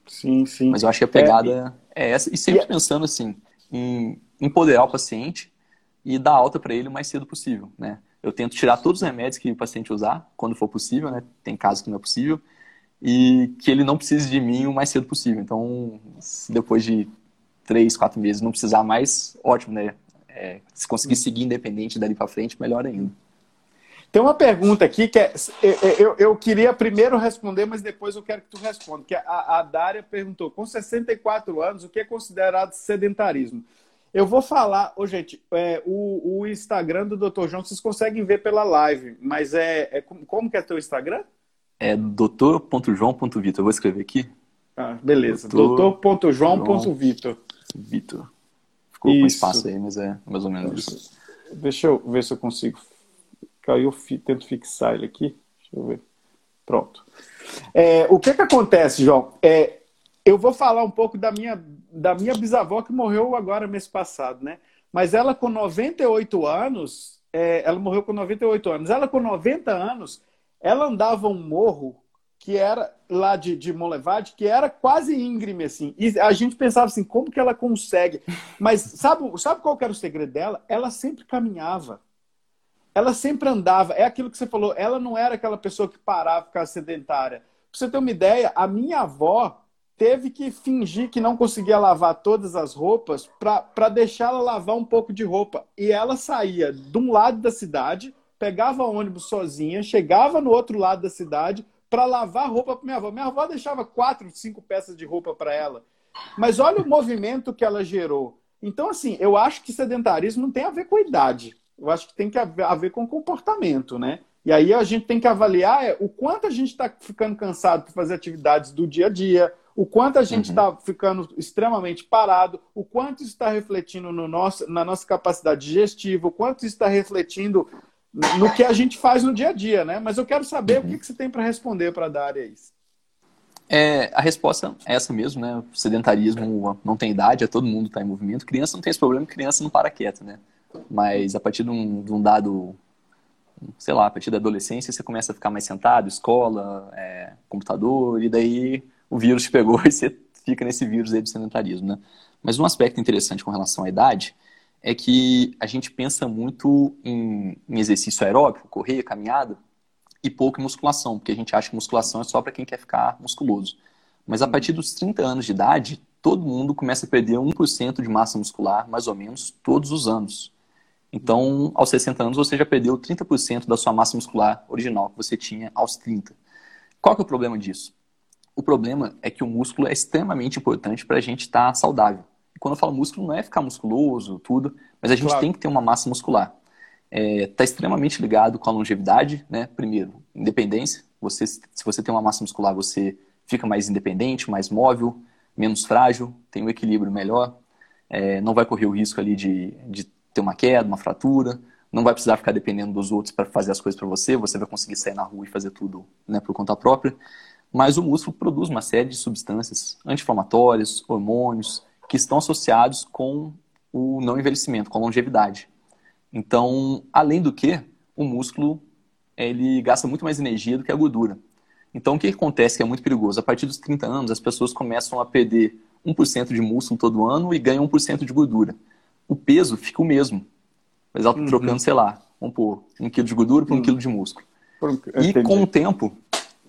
Sim, sim. Mas eu acho que a pegada é, é essa. E sempre e... pensando, assim, em empoderar o paciente e dar alta para ele o mais cedo possível, né? Eu tento tirar todos os remédios que o paciente usar, quando for possível, né? Tem casos que não é possível. E que ele não precise de mim o mais cedo possível. Então, se depois de três, quatro meses não precisar mais, ótimo, né? É, se conseguir seguir independente dali para frente, melhor ainda. Tem uma pergunta aqui que é, eu, eu, queria primeiro responder, mas depois eu quero que tu responda. Que a, a Dária perguntou: com 64 anos, o que é considerado sedentarismo? Eu vou falar, ô, gente, é, o, o, Instagram do Dr. João vocês conseguem ver pela live, mas é, é como que é teu Instagram? É doutor.joão.vitor. Eu vou escrever aqui. Ah, beleza. doutor.joão.vitor. Vitor. Ficou isso. com espaço aí, mas é mais ou menos isso. Deixa eu ver se eu consigo. Caiu, tento fixar ele aqui. Deixa eu ver. Pronto. É, o que que acontece, João? É, eu vou falar um pouco da minha, da minha bisavó que morreu agora mês passado, né? Mas ela com 98 anos, é, ela morreu com 98 anos. Ela com 90 anos, ela andava um morro que era lá de, de Molevade, que era quase íngreme, assim. E a gente pensava assim, como que ela consegue? Mas sabe, sabe qual era o segredo dela? Ela sempre caminhava. Ela sempre andava. É aquilo que você falou, ela não era aquela pessoa que parava, ficava sedentária. Pra você ter uma ideia, a minha avó, teve que fingir que não conseguia lavar todas as roupas para deixá-la lavar um pouco de roupa. E ela saía de um lado da cidade, pegava ônibus sozinha, chegava no outro lado da cidade para lavar roupa para minha avó. Minha avó deixava quatro, cinco peças de roupa para ela. Mas olha o movimento que ela gerou. Então, assim, eu acho que sedentarismo não tem a ver com idade. Eu acho que tem que a ver com comportamento, né? E aí a gente tem que avaliar é, o quanto a gente está ficando cansado para fazer atividades do dia a dia, o quanto a gente está uhum. ficando extremamente parado, o quanto isso está refletindo no nosso, na nossa capacidade digestiva, o quanto isso está refletindo no que a gente faz no dia a dia, né? Mas eu quero saber uhum. o que, que você tem para responder para dar a isso. É, a resposta é essa mesmo, né? O sedentarismo não tem idade, é todo mundo está em movimento. Criança não tem esse problema, criança não para quieta, né? Mas a partir de um, de um, dado, sei lá, a partir da adolescência, você começa a ficar mais sentado, escola, é, computador, e daí o vírus pegou e você fica nesse vírus aí do sedentarismo, né? Mas um aspecto interessante com relação à idade é que a gente pensa muito em, em exercício aeróbico, correr, caminhada, e pouco em musculação, porque a gente acha que musculação é só para quem quer ficar musculoso. Mas a partir dos 30 anos de idade, todo mundo começa a perder 1% de massa muscular, mais ou menos, todos os anos. Então, aos 60 anos, você já perdeu 30% da sua massa muscular original que você tinha aos 30. Qual que é o problema disso? O problema é que o músculo é extremamente importante para a gente estar tá saudável. E quando eu falo músculo, não é ficar musculoso, tudo, mas a gente claro. tem que ter uma massa muscular. Está é, tá extremamente ligado com a longevidade, né? Primeiro, independência. Você, se você tem uma massa muscular, você fica mais independente, mais móvel, menos frágil, tem um equilíbrio melhor, é, não vai correr o risco ali de, de ter uma queda, uma fratura, não vai precisar ficar dependendo dos outros para fazer as coisas para você, você vai conseguir sair na rua e fazer tudo né, por conta própria. Mas o músculo produz uma série de substâncias anti-inflamatórias, hormônios, que estão associados com o não envelhecimento, com a longevidade. Então, além do que, o músculo ele gasta muito mais energia do que a gordura. Então, o que acontece que é muito perigoso? A partir dos 30 anos, as pessoas começam a perder 1% de músculo todo ano e ganham 1% de gordura. O peso fica o mesmo. Mas ela tá uhum. trocando, sei lá, vamos pôr, um quilo de gordura por um uhum. quilo de músculo. E com o tempo,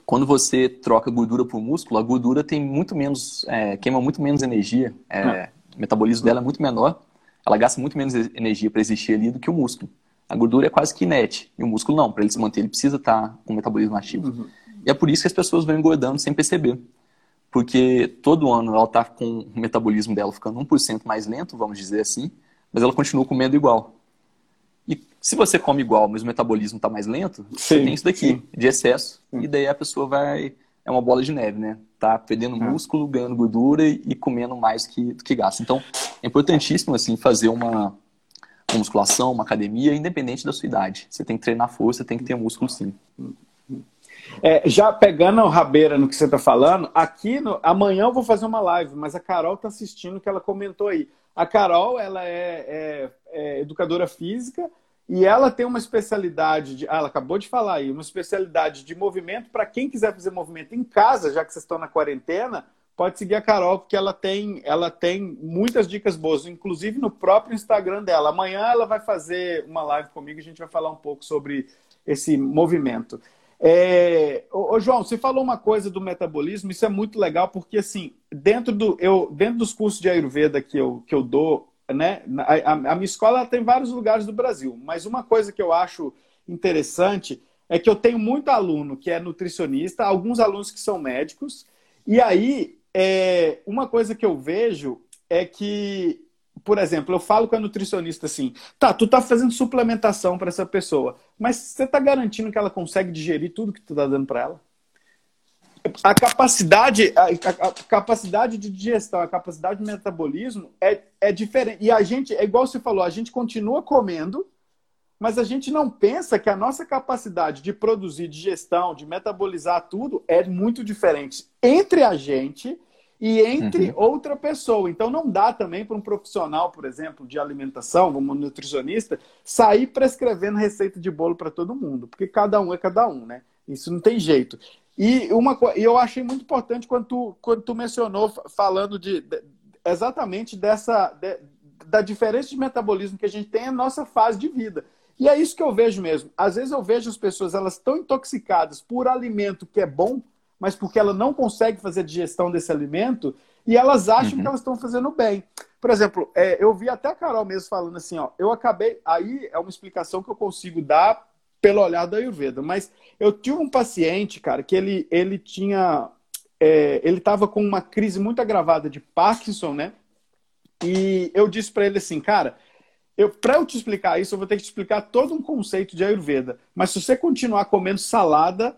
quando você troca gordura por músculo, a gordura tem muito menos, é, queima muito menos energia, é, ah. o metabolismo dela é muito menor, ela gasta muito menos energia para existir ali do que o músculo. A gordura é quase que inerte, e o músculo não, para ele se manter ele precisa estar tá com o metabolismo ativo. Uhum. E é por isso que as pessoas vão engordando sem perceber. Porque todo ano ela está com o metabolismo dela ficando 1% mais lento, vamos dizer assim, mas ela continua comendo igual. Se você come igual, mas o metabolismo está mais lento, sim, você tem isso daqui, sim. de excesso. Sim. E daí a pessoa vai. É uma bola de neve, né? Tá perdendo é. músculo, ganhando gordura e, e comendo mais que, do que gasta. Então, é importantíssimo, assim, fazer uma, uma musculação, uma academia, independente da sua idade. Você tem que treinar força, tem que ter músculo, sim. É, já pegando a rabeira no que você está falando, aqui no, amanhã eu vou fazer uma live, mas a Carol está assistindo que ela comentou aí. A Carol, ela é, é, é educadora física e ela tem uma especialidade de. Ah, ela acabou de falar aí, uma especialidade de movimento para quem quiser fazer movimento em casa, já que vocês estão na quarentena, pode seguir a Carol, porque ela tem, ela tem muitas dicas boas, inclusive no próprio Instagram dela. Amanhã ela vai fazer uma live comigo e a gente vai falar um pouco sobre esse movimento. É, ô, João, você falou uma coisa do metabolismo, isso é muito legal, porque assim, dentro, do, eu, dentro dos cursos de Ayurveda que eu, que eu dou, né, a, a minha escola tem vários lugares do Brasil, mas uma coisa que eu acho interessante é que eu tenho muito aluno que é nutricionista, alguns alunos que são médicos, e aí é, uma coisa que eu vejo é que por exemplo, eu falo com a nutricionista assim, tá, tu tá fazendo suplementação para essa pessoa, mas você tá garantindo que ela consegue digerir tudo que tu tá dando para ela? A capacidade, a, a, a, capacidade de digestão, a capacidade de metabolismo é, é diferente. E a gente, é igual você falou, a gente continua comendo, mas a gente não pensa que a nossa capacidade de produzir digestão, de metabolizar tudo, é muito diferente entre a gente e entre uhum. outra pessoa. Então não dá também para um profissional, por exemplo, de alimentação, como um nutricionista, sair prescrevendo receita de bolo para todo mundo, porque cada um é cada um, né? Isso não tem jeito. E uma e eu achei muito importante quando tu, quando tu mencionou falando de, de exatamente dessa de, da diferença de metabolismo que a gente tem na nossa fase de vida. E é isso que eu vejo mesmo. Às vezes eu vejo as pessoas elas estão intoxicadas por alimento que é bom, mas porque ela não consegue fazer a digestão desse alimento e elas acham uhum. que elas estão fazendo bem. Por exemplo, é, eu vi até a Carol mesmo falando assim, ó, eu acabei, aí é uma explicação que eu consigo dar pelo olhar da Ayurveda, mas eu tive um paciente, cara, que ele, ele tinha, é, ele estava com uma crise muito agravada de Parkinson, né? E eu disse para ele assim, cara, eu, para eu te explicar isso, eu vou ter que te explicar todo um conceito de Ayurveda. Mas se você continuar comendo salada,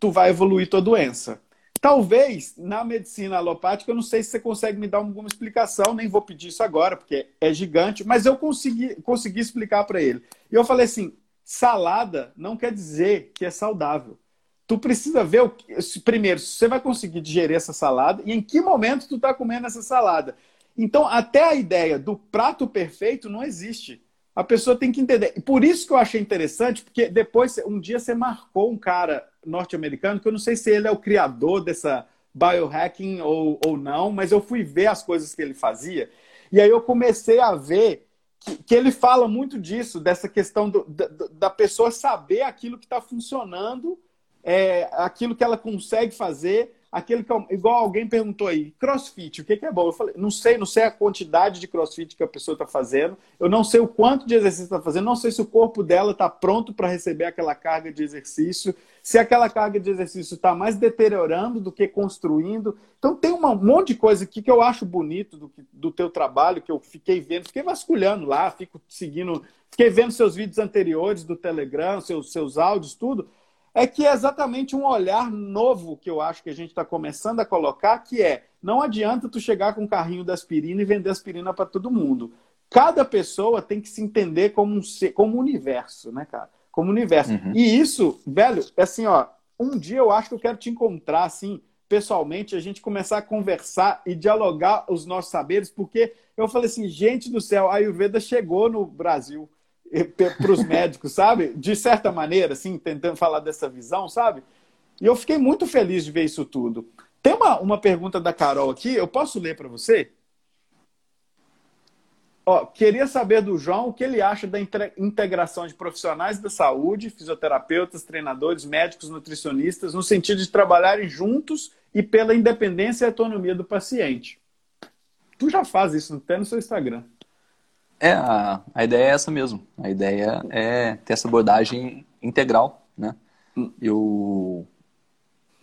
tu vai evoluir tua doença. Talvez na medicina alopática, eu não sei se você consegue me dar alguma explicação, nem vou pedir isso agora, porque é gigante, mas eu consegui, consegui explicar para ele. E eu falei assim: salada não quer dizer que é saudável. Tu precisa ver, o que, primeiro, se você vai conseguir digerir essa salada e em que momento tu está comendo essa salada. Então, até a ideia do prato perfeito não existe. A pessoa tem que entender. Por isso que eu achei interessante, porque depois, um dia você marcou um cara norte-americano, que eu não sei se ele é o criador dessa biohacking ou, ou não, mas eu fui ver as coisas que ele fazia. E aí eu comecei a ver que, que ele fala muito disso, dessa questão do, da, da pessoa saber aquilo que está funcionando, é, aquilo que ela consegue fazer aquele que, igual alguém perguntou aí, crossfit, o que, que é bom? Eu falei, não sei, não sei a quantidade de crossfit que a pessoa está fazendo, eu não sei o quanto de exercício está fazendo, não sei se o corpo dela está pronto para receber aquela carga de exercício, se aquela carga de exercício está mais deteriorando do que construindo. Então tem um monte de coisa aqui que eu acho bonito do, do teu trabalho, que eu fiquei vendo, fiquei vasculhando lá, fico seguindo, fiquei vendo seus vídeos anteriores do Telegram, seus, seus áudios, tudo é que é exatamente um olhar novo que eu acho que a gente está começando a colocar, que é não adianta tu chegar com um carrinho da aspirina e vender aspirina para todo mundo. Cada pessoa tem que se entender como um, ser, como um universo, né, cara? Como um universo. Uhum. E isso, velho, é assim, ó, um dia eu acho que eu quero te encontrar, assim, pessoalmente, a gente começar a conversar e dialogar os nossos saberes, porque eu falei assim, gente do céu, a Ayurveda chegou no Brasil para os médicos, sabe? De certa maneira, assim, tentando falar dessa visão, sabe? E eu fiquei muito feliz de ver isso tudo. Tem uma, uma pergunta da Carol aqui, eu posso ler para você? Ó, queria saber do João o que ele acha da integração de profissionais da saúde, fisioterapeutas, treinadores, médicos, nutricionistas, no sentido de trabalharem juntos e pela independência e autonomia do paciente. Tu já faz isso até no seu Instagram. É, a, a ideia é essa mesmo. A ideia é ter essa abordagem integral, né? Eu,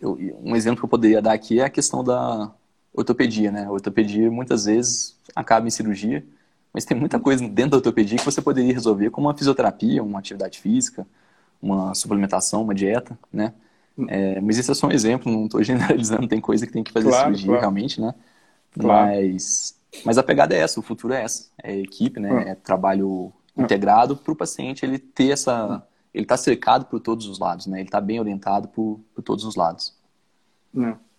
eu, um exemplo que eu poderia dar aqui é a questão da ortopedia, né? A ortopedia muitas vezes acaba em cirurgia, mas tem muita coisa dentro da ortopedia que você poderia resolver como uma fisioterapia, uma atividade física, uma suplementação, uma dieta, né? É, mas esse é só um exemplo, não estou generalizando, tem coisa que tem que fazer claro, cirurgia claro. realmente, né? Claro. Mas mas a pegada é essa, o futuro é essa. É equipe, né? Ah. É trabalho integrado para o paciente ele ter essa. Ele está cercado por todos os lados, né? Ele está bem orientado por, por todos os lados.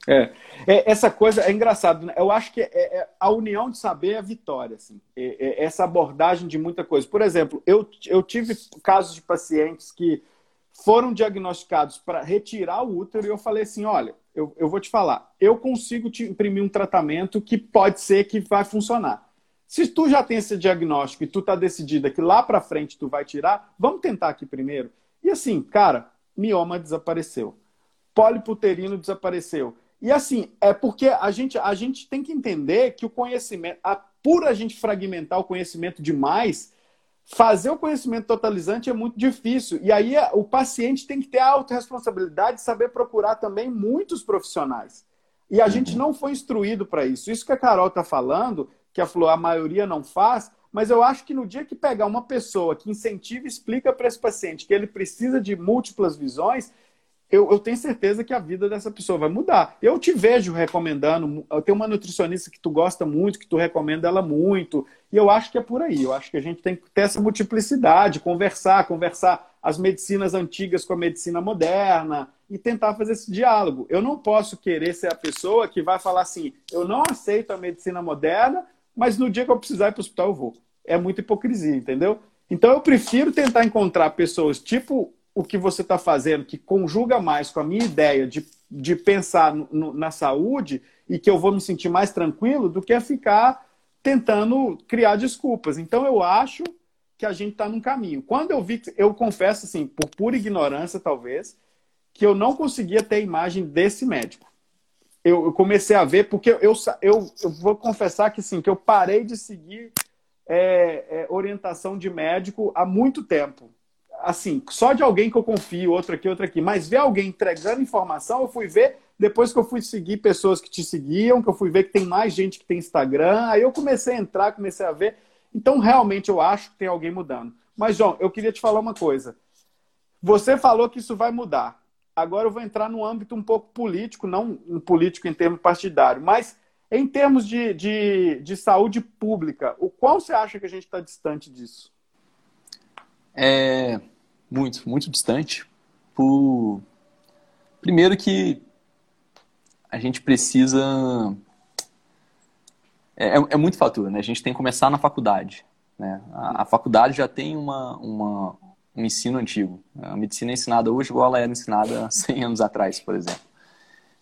É. é. essa coisa é engraçado. Né? Eu acho que é, é, a união de saber é a vitória. Assim. É, é, essa abordagem de muita coisa. Por exemplo, eu, eu tive casos de pacientes que foram diagnosticados para retirar o útero e eu falei assim: olha, eu, eu vou te falar, eu consigo te imprimir um tratamento que pode ser que vai funcionar. Se tu já tem esse diagnóstico e tu tá decidida que lá para frente tu vai tirar, vamos tentar aqui primeiro. E assim, cara, mioma desapareceu. Poliputerino desapareceu. E assim, é porque a gente, a gente tem que entender que o conhecimento, a, por a gente fragmentar o conhecimento demais, fazer o conhecimento totalizante é muito difícil. E aí o paciente tem que ter a autorresponsabilidade de saber procurar também muitos profissionais. E a uhum. gente não foi instruído para isso. Isso que a Carol está falando, que a, a maioria não faz, mas eu acho que no dia que pegar uma pessoa que incentiva e explica para esse paciente que ele precisa de múltiplas visões, eu, eu, tenho certeza que a vida dessa pessoa vai mudar. Eu te vejo recomendando, tenho uma nutricionista que tu gosta muito, que tu recomenda ela muito, e eu acho que é por aí. Eu acho que a gente tem que ter essa multiplicidade, conversar, conversar as medicinas antigas com a medicina moderna e tentar fazer esse diálogo. Eu não posso querer ser a pessoa que vai falar assim: eu não aceito a medicina moderna, mas no dia que eu precisar ir para o hospital eu vou. É muita hipocrisia, entendeu? Então eu prefiro tentar encontrar pessoas tipo o que você está fazendo, que conjuga mais com a minha ideia de, de pensar no, na saúde e que eu vou me sentir mais tranquilo do que ficar tentando criar desculpas. Então eu acho que a gente está num caminho. Quando eu vi, eu confesso assim, por pura ignorância talvez, que eu não conseguia ter a imagem desse médico. Eu, eu comecei a ver, porque eu, eu, eu vou confessar que sim, que eu parei de seguir é, é, orientação de médico há muito tempo assim, só de alguém que eu confio, outro aqui, outro aqui, mas ver alguém entregando informação, eu fui ver Depois que eu fui seguir pessoas que te seguiam, que eu fui ver que tem mais gente que tem Instagram, aí eu comecei a entrar, comecei a ver. Então, realmente, eu acho que tem alguém mudando. Mas, João, eu queria te falar uma coisa. Você falou que isso vai mudar. Agora eu vou entrar no âmbito um pouco político, não um político em termos partidário, mas em termos de, de, de saúde pública, o qual você acha que a gente está distante disso? É muito, muito distante. Por... Primeiro que a gente precisa. É, é, muito fator, né? A gente tem que começar na faculdade. Né? A, a faculdade já tem uma, uma, um ensino antigo. A medicina é ensinada hoje igual ela era ensinada 100 anos atrás, por exemplo.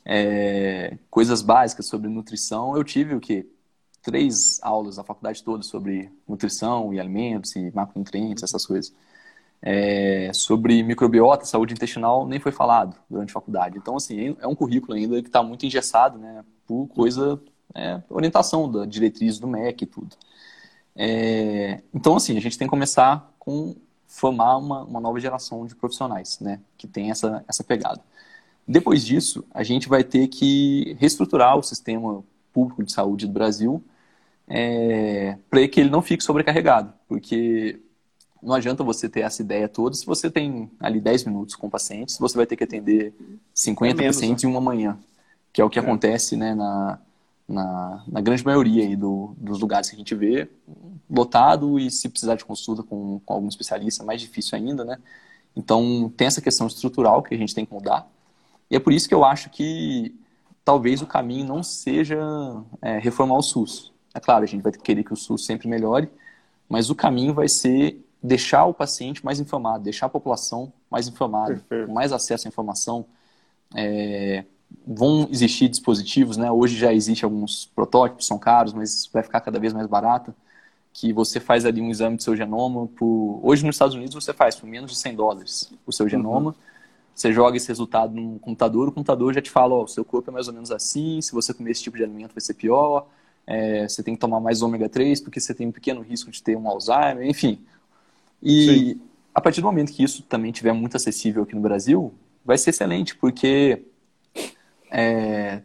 É, coisas básicas sobre nutrição, eu tive o quê? Três aulas na faculdade toda sobre nutrição e alimentos e macronutrientes, essas coisas. É, sobre microbiota, saúde intestinal, nem foi falado durante a faculdade. Então, assim, é um currículo ainda que está muito engessado, né? Por coisa, é, orientação da diretriz do MEC e tudo. É, então, assim, a gente tem que começar com formar uma, uma nova geração de profissionais, né? Que tem essa, essa pegada. Depois disso, a gente vai ter que reestruturar o sistema público de saúde do Brasil é, para que ele não fique sobrecarregado, porque não adianta você ter essa ideia toda se você tem ali 10 minutos com pacientes, você vai ter que atender 50 é menos, pacientes né? em uma manhã, que é o que é. acontece né, na, na, na, grande maioria aí do, dos lugares que a gente vê, lotado e se precisar de consulta com, com algum especialista, mais difícil ainda, né? Então, tem essa questão estrutural que a gente tem que mudar. E é por isso que eu acho que talvez o caminho não seja é, reformar o SUS. É claro, a gente vai querer que o SUS sempre melhore, mas o caminho vai ser deixar o paciente mais informado, deixar a população mais informada, com mais acesso à informação. É, vão existir dispositivos, né? Hoje já existe alguns protótipos, são caros, mas vai ficar cada vez mais barato. Que você faz ali um exame do seu genoma. Por... Hoje nos Estados Unidos você faz por menos de 100 dólares o seu genoma. Uhum. Você joga esse resultado no computador, o computador já te fala: ó, o seu corpo é mais ou menos assim, se você comer esse tipo de alimento vai ser pior, é, você tem que tomar mais ômega 3 porque você tem um pequeno risco de ter um Alzheimer, enfim. E Sim. a partir do momento que isso também tiver muito acessível aqui no Brasil, vai ser excelente, porque é,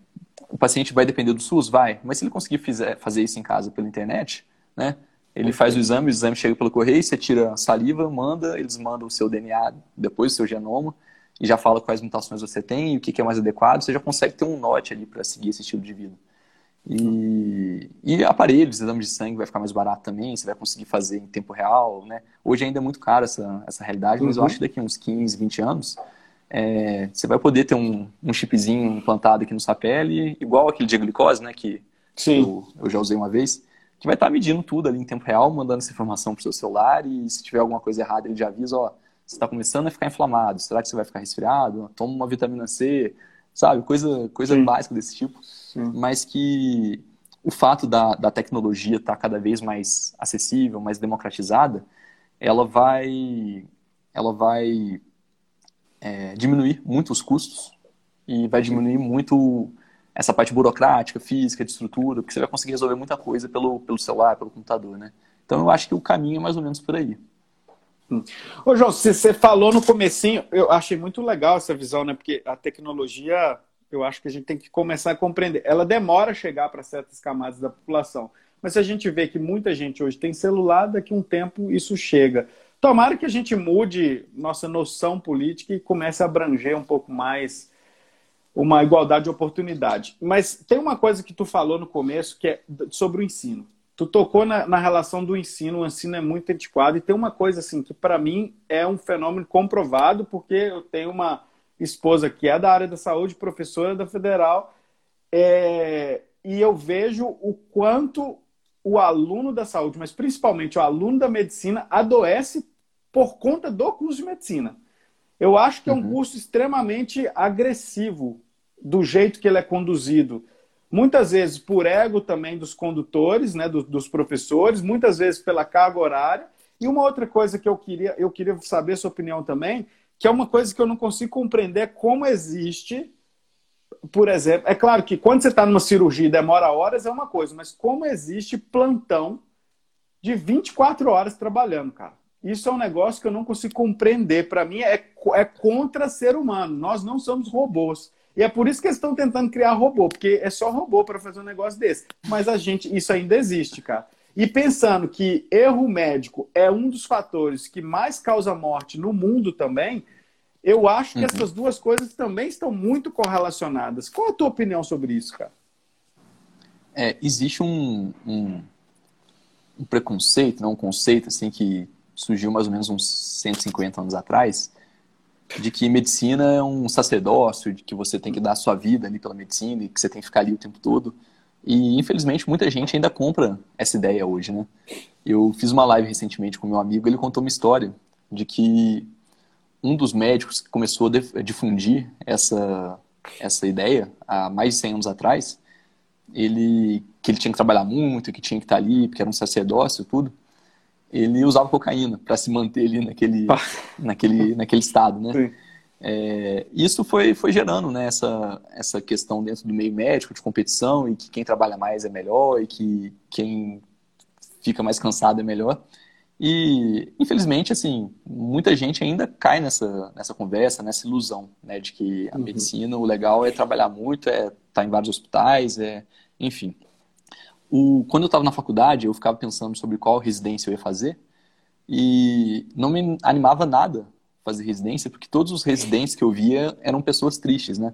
o paciente vai depender do SUS? Vai. Mas se ele conseguir fizer, fazer isso em casa pela internet, né? Ele faz o exame, o exame chega pelo correio, você tira a saliva, manda, eles mandam o seu DNA, depois o seu genoma, e já fala quais mutações você tem e o que é mais adequado, você já consegue ter um norte ali para seguir esse estilo de vida. E, e aparelhos, exames de sangue vai ficar mais barato também, você vai conseguir fazer em tempo real, né? Hoje ainda é muito caro essa, essa realidade, mas eu uhum. acho que daqui a uns 15, 20 anos é, você vai poder ter um, um chipzinho implantado aqui no sapele, igual aquele de glicose, né? Que eu, eu, já usei uma vez, que vai estar tá medindo tudo ali em tempo real, mandando essa informação para o seu celular e se tiver alguma coisa errada ele já avisa, ó, você está começando a ficar inflamado, será que você vai ficar resfriado? Toma uma vitamina C, sabe? Coisa, coisa básica desse tipo, Sim. mas que o fato da, da tecnologia estar tá cada vez mais acessível, mais democratizada, ela vai, ela vai é, diminuir muito os custos e vai diminuir muito essa parte burocrática, física, de estrutura, porque você vai conseguir resolver muita coisa pelo, pelo celular, pelo computador, né? Então eu acho que o caminho é mais ou menos por aí. Ô João, você falou no comecinho, eu achei muito legal essa visão, né? Porque a tecnologia, eu acho que a gente tem que começar a compreender. Ela demora a chegar para certas camadas da população. Mas se a gente vê que muita gente hoje tem celular, daqui a um tempo isso chega. Tomara que a gente mude nossa noção política e comece a abranger um pouco mais uma igualdade de oportunidade. Mas tem uma coisa que tu falou no começo que é sobre o ensino. Tu tocou na, na relação do ensino, o ensino é muito antiquado e tem uma coisa assim que para mim é um fenômeno comprovado porque eu tenho uma esposa que é da área da saúde, professora da federal, é, e eu vejo o quanto o aluno da saúde, mas principalmente o aluno da medicina, adoece por conta do curso de medicina. Eu acho que é um uhum. curso extremamente agressivo do jeito que ele é conduzido. Muitas vezes por ego também dos condutores, né, dos, professores, muitas vezes pela carga horária. E uma outra coisa que eu queria, eu queria saber a sua opinião também, que é uma coisa que eu não consigo compreender como existe por exemplo, é claro que quando você está numa cirurgia e demora horas é uma coisa, mas como existe plantão de 24 horas trabalhando, cara? Isso é um negócio que eu não consigo compreender. Para mim, é, é contra ser humano. Nós não somos robôs. E é por isso que eles estão tentando criar robô, porque é só robô para fazer um negócio desse. Mas a gente, isso ainda existe, cara. E pensando que erro médico é um dos fatores que mais causa morte no mundo também, eu acho que uhum. essas duas coisas também estão muito correlacionadas. Qual a tua opinião sobre isso, cara? É, existe um, um, um preconceito, não um conceito assim que surgiu mais ou menos uns 150 anos atrás, de que medicina é um sacerdócio, de que você tem que dar a sua vida ali pela medicina e que você tem que ficar ali o tempo todo. E infelizmente muita gente ainda compra essa ideia hoje, né? Eu fiz uma live recentemente com meu amigo, ele contou uma história de que um dos médicos que começou a difundir essa essa ideia há mais de 100 anos atrás, ele que ele tinha que trabalhar muito, que tinha que estar ali, porque era um sacerdócio e tudo ele usava cocaína para se manter ali naquele, naquele, naquele estado, né? É, isso foi, foi gerando né, essa, essa questão dentro do meio médico de competição e que quem trabalha mais é melhor e que quem fica mais cansado é melhor. E, infelizmente, assim, muita gente ainda cai nessa, nessa conversa, nessa ilusão, né, de que a uhum. medicina, o legal é trabalhar muito, é estar tá em vários hospitais, é, enfim. O, quando eu estava na faculdade, eu ficava pensando sobre qual residência eu ia fazer e não me animava nada fazer residência, porque todos os residentes que eu via eram pessoas tristes, né?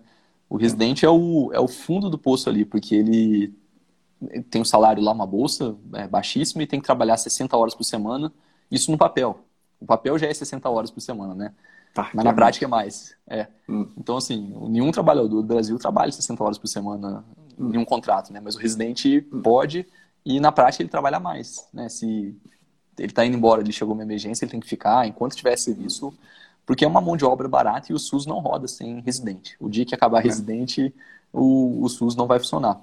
O residente é o, é o fundo do poço ali, porque ele tem um salário lá, uma bolsa é, baixíssima e tem que trabalhar 60 horas por semana, isso no papel. O papel já é 60 horas por semana, né? Tá, Mas na prática é mais. É. Hum. Então, assim, nenhum trabalhador do Brasil trabalha 60 horas por semana em um contrato, né? Mas o residente pode e na prática ele trabalha mais, né? Se ele está indo embora, ele chegou uma emergência, ele tem que ficar enquanto tiver serviço, porque é uma mão de obra barata e o SUS não roda sem residente. O dia que acabar é. residente, o, o SUS não vai funcionar.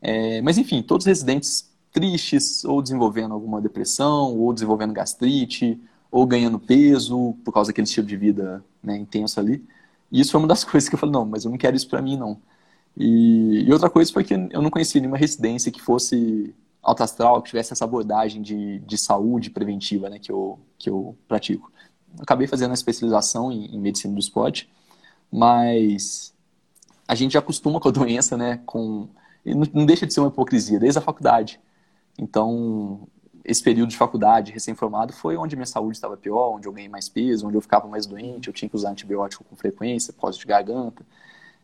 É, mas enfim, todos os residentes tristes, ou desenvolvendo alguma depressão, ou desenvolvendo gastrite, ou ganhando peso por causa daquele estilo de vida né, intenso ali. E isso foi uma das coisas que eu falei, não, mas eu não quero isso para mim, não. E, e, outra coisa foi que eu não conhecia nenhuma residência que fosse alta astral, que tivesse essa abordagem de, de saúde preventiva né, que, eu, que eu pratico. Acabei fazendo a especialização em, em medicina do esporte, mas a gente já acostuma com a doença, né? Com, não, não deixa de ser uma hipocrisia, desde a faculdade. Então, esse período de faculdade, recém-formado, foi onde minha saúde estava pior, onde eu ganhei mais peso, onde eu ficava mais doente, eu tinha que usar antibiótico com frequência, pós de garganta.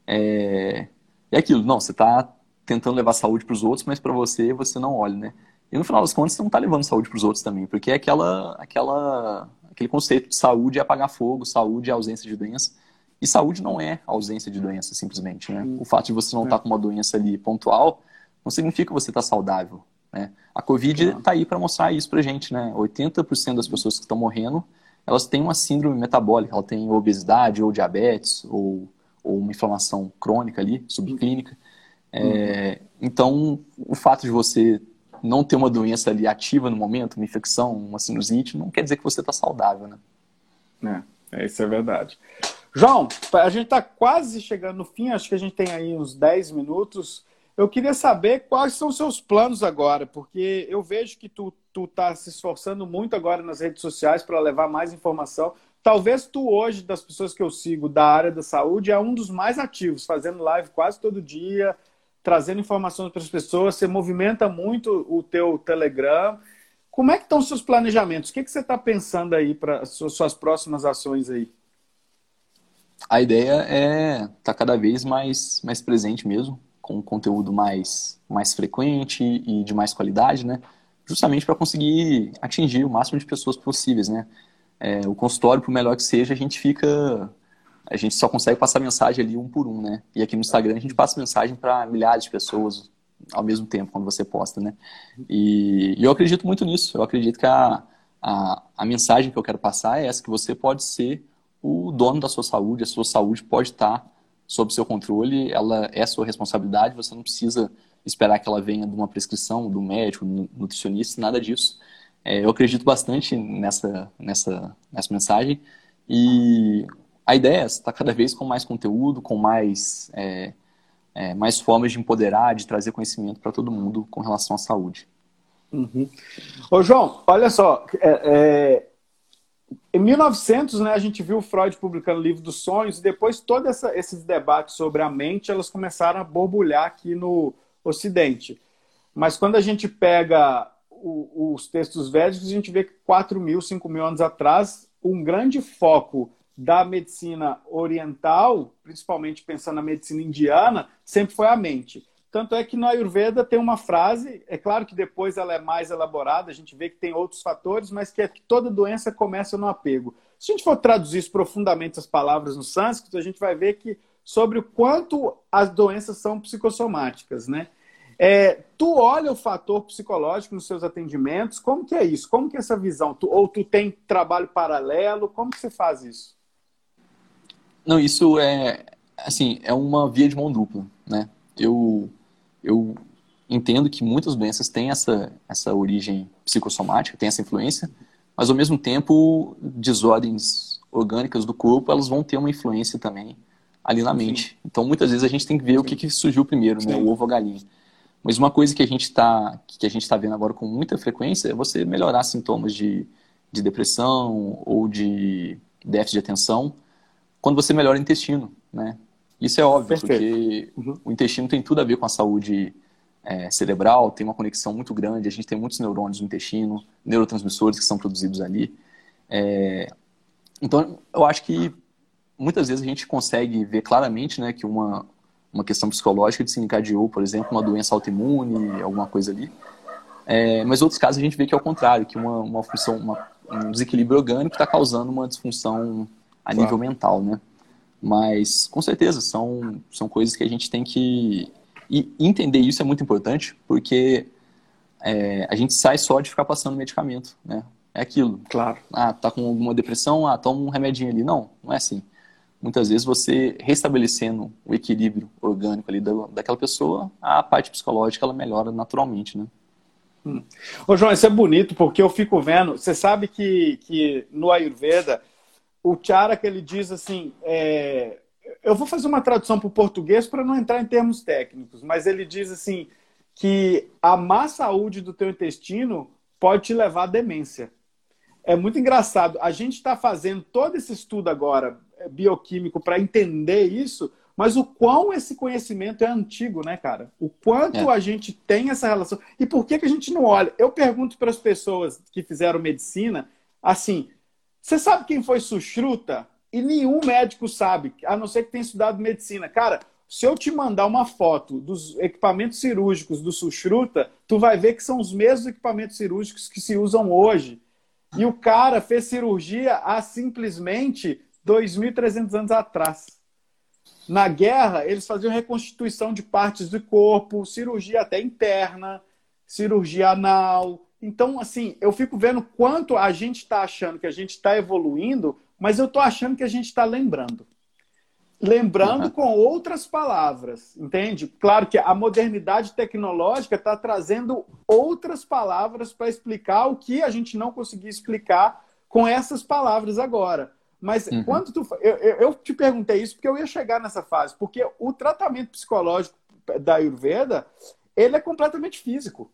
É, é aquilo, não, você está tentando levar saúde para os outros, mas para você, você não olha, né? E no final das contas, você não está levando saúde para os outros também, porque é aquela, aquela, aquele conceito de saúde é apagar fogo, saúde é ausência de doença. E saúde não é ausência de doença, simplesmente, né? O fato de você não estar tá com uma doença ali pontual não significa que você está saudável, né? A Covid está aí para mostrar isso para gente, né? 80% das pessoas que estão morrendo, elas têm uma síndrome metabólica, ela tem obesidade ou diabetes ou ou uma inflamação crônica ali, subclínica. É, então, o fato de você não ter uma doença ali ativa no momento, uma infecção, uma sinusite, não quer dizer que você está saudável, né? É, isso é verdade. João, a gente está quase chegando no fim, acho que a gente tem aí uns 10 minutos. Eu queria saber quais são os seus planos agora, porque eu vejo que tu, tu tá se esforçando muito agora nas redes sociais para levar mais informação. Talvez tu hoje, das pessoas que eu sigo da área da saúde, é um dos mais ativos, fazendo live quase todo dia, trazendo informações para as pessoas. Você movimenta muito o teu Telegram. Como é que estão os seus planejamentos? O que, que você está pensando aí para suas próximas ações aí? A ideia é estar tá cada vez mais, mais presente mesmo, com conteúdo mais, mais frequente e de mais qualidade, né? Justamente para conseguir atingir o máximo de pessoas possíveis, né? É, o consultório, por melhor que seja, a gente fica. A gente só consegue passar mensagem ali um por um, né? E aqui no Instagram a gente passa mensagem para milhares de pessoas ao mesmo tempo, quando você posta, né? E, e eu acredito muito nisso. Eu acredito que a, a, a mensagem que eu quero passar é essa: que você pode ser o dono da sua saúde, a sua saúde pode estar sob seu controle, ela é sua responsabilidade, você não precisa esperar que ela venha de uma prescrição, do médico, nutricionista, nada disso. É, eu acredito bastante nessa, nessa, nessa mensagem e a ideia é estar cada vez com mais conteúdo, com mais, é, é, mais formas de empoderar, de trazer conhecimento para todo mundo com relação à saúde. Uhum. Ô, João, olha só, é, é em 1900, né, a gente viu Freud publicando o livro dos sonhos, e depois todos esses debates sobre a mente, elas começaram a borbulhar aqui no Ocidente. Mas quando a gente pega os textos védicos, a gente vê que 4 mil, 5 mil anos atrás, um grande foco da medicina oriental, principalmente pensando na medicina indiana, sempre foi a mente. Tanto é que no Ayurveda tem uma frase, é claro que depois ela é mais elaborada, a gente vê que tem outros fatores, mas que é que toda doença começa no apego. Se a gente for traduzir profundamente as palavras no sânscrito, a gente vai ver que sobre o quanto as doenças são psicossomáticas, né? É, tu olha o fator psicológico nos seus atendimentos, como que é isso? Como que é essa visão? Tu, ou tu tem trabalho paralelo? Como que você faz isso? Não, isso é assim, é uma via de mão dupla, né? Eu eu entendo que muitas doenças têm essa, essa origem psicossomática, têm essa influência, mas ao mesmo tempo, desordens orgânicas do corpo, elas vão ter uma influência também ali na mente. Sim. Então, muitas vezes a gente tem que ver Sim. o que, que surgiu primeiro, né? o ovo ou a galinha. Mas uma coisa que a gente está que a gente está vendo agora com muita frequência é você melhorar sintomas de, de depressão ou de déficit de atenção quando você melhora o intestino, né? Isso é óbvio, Perfeito. porque uhum. o intestino tem tudo a ver com a saúde é, cerebral, tem uma conexão muito grande, a gente tem muitos neurônios no intestino, neurotransmissores que são produzidos ali. É, então, eu acho que muitas vezes a gente consegue ver claramente né, que uma, uma questão psicológica desencadeou, por exemplo, uma doença autoimune, alguma coisa ali. É, mas outros casos a gente vê que é o contrário, que uma, uma função, uma, um desequilíbrio orgânico está causando uma disfunção a claro. nível mental, né? Mas, com certeza, são, são coisas que a gente tem que... E entender isso é muito importante, porque é, a gente sai só de ficar passando medicamento, né? É aquilo. Claro. Ah, tá com alguma depressão, ah, toma um remedinho ali. Não, não é assim. Muitas vezes você restabelecendo o equilíbrio orgânico ali da, daquela pessoa, a parte psicológica ela melhora naturalmente, né? Hum. Ô João, isso é bonito porque eu fico vendo. Você sabe que, que no Ayurveda o Tiara ele diz assim, é, eu vou fazer uma tradução para o português para não entrar em termos técnicos, mas ele diz assim que a má saúde do teu intestino pode te levar à demência. É muito engraçado. A gente está fazendo todo esse estudo agora bioquímico para entender isso, mas o quão esse conhecimento é antigo, né, cara? O quanto é. a gente tem essa relação. E por que, que a gente não olha? Eu pergunto para as pessoas que fizeram medicina, assim, você sabe quem foi Sushruta? E nenhum médico sabe, a não ser que tenha estudado medicina. Cara, se eu te mandar uma foto dos equipamentos cirúrgicos do Sushruta, tu vai ver que são os mesmos equipamentos cirúrgicos que se usam hoje. E o cara fez cirurgia há simplesmente 2.300 anos atrás. Na guerra, eles faziam reconstituição de partes do corpo, cirurgia até interna, cirurgia anal, então, assim, eu fico vendo quanto a gente está achando que a gente está evoluindo, mas eu estou achando que a gente está lembrando. Lembrando uhum. com outras palavras, entende? Claro que a modernidade tecnológica está trazendo outras palavras para explicar o que a gente não conseguia explicar com essas palavras agora. Mas uhum. quando tu. Eu, eu te perguntei isso porque eu ia chegar nessa fase, porque o tratamento psicológico da Ayurveda ele é completamente físico.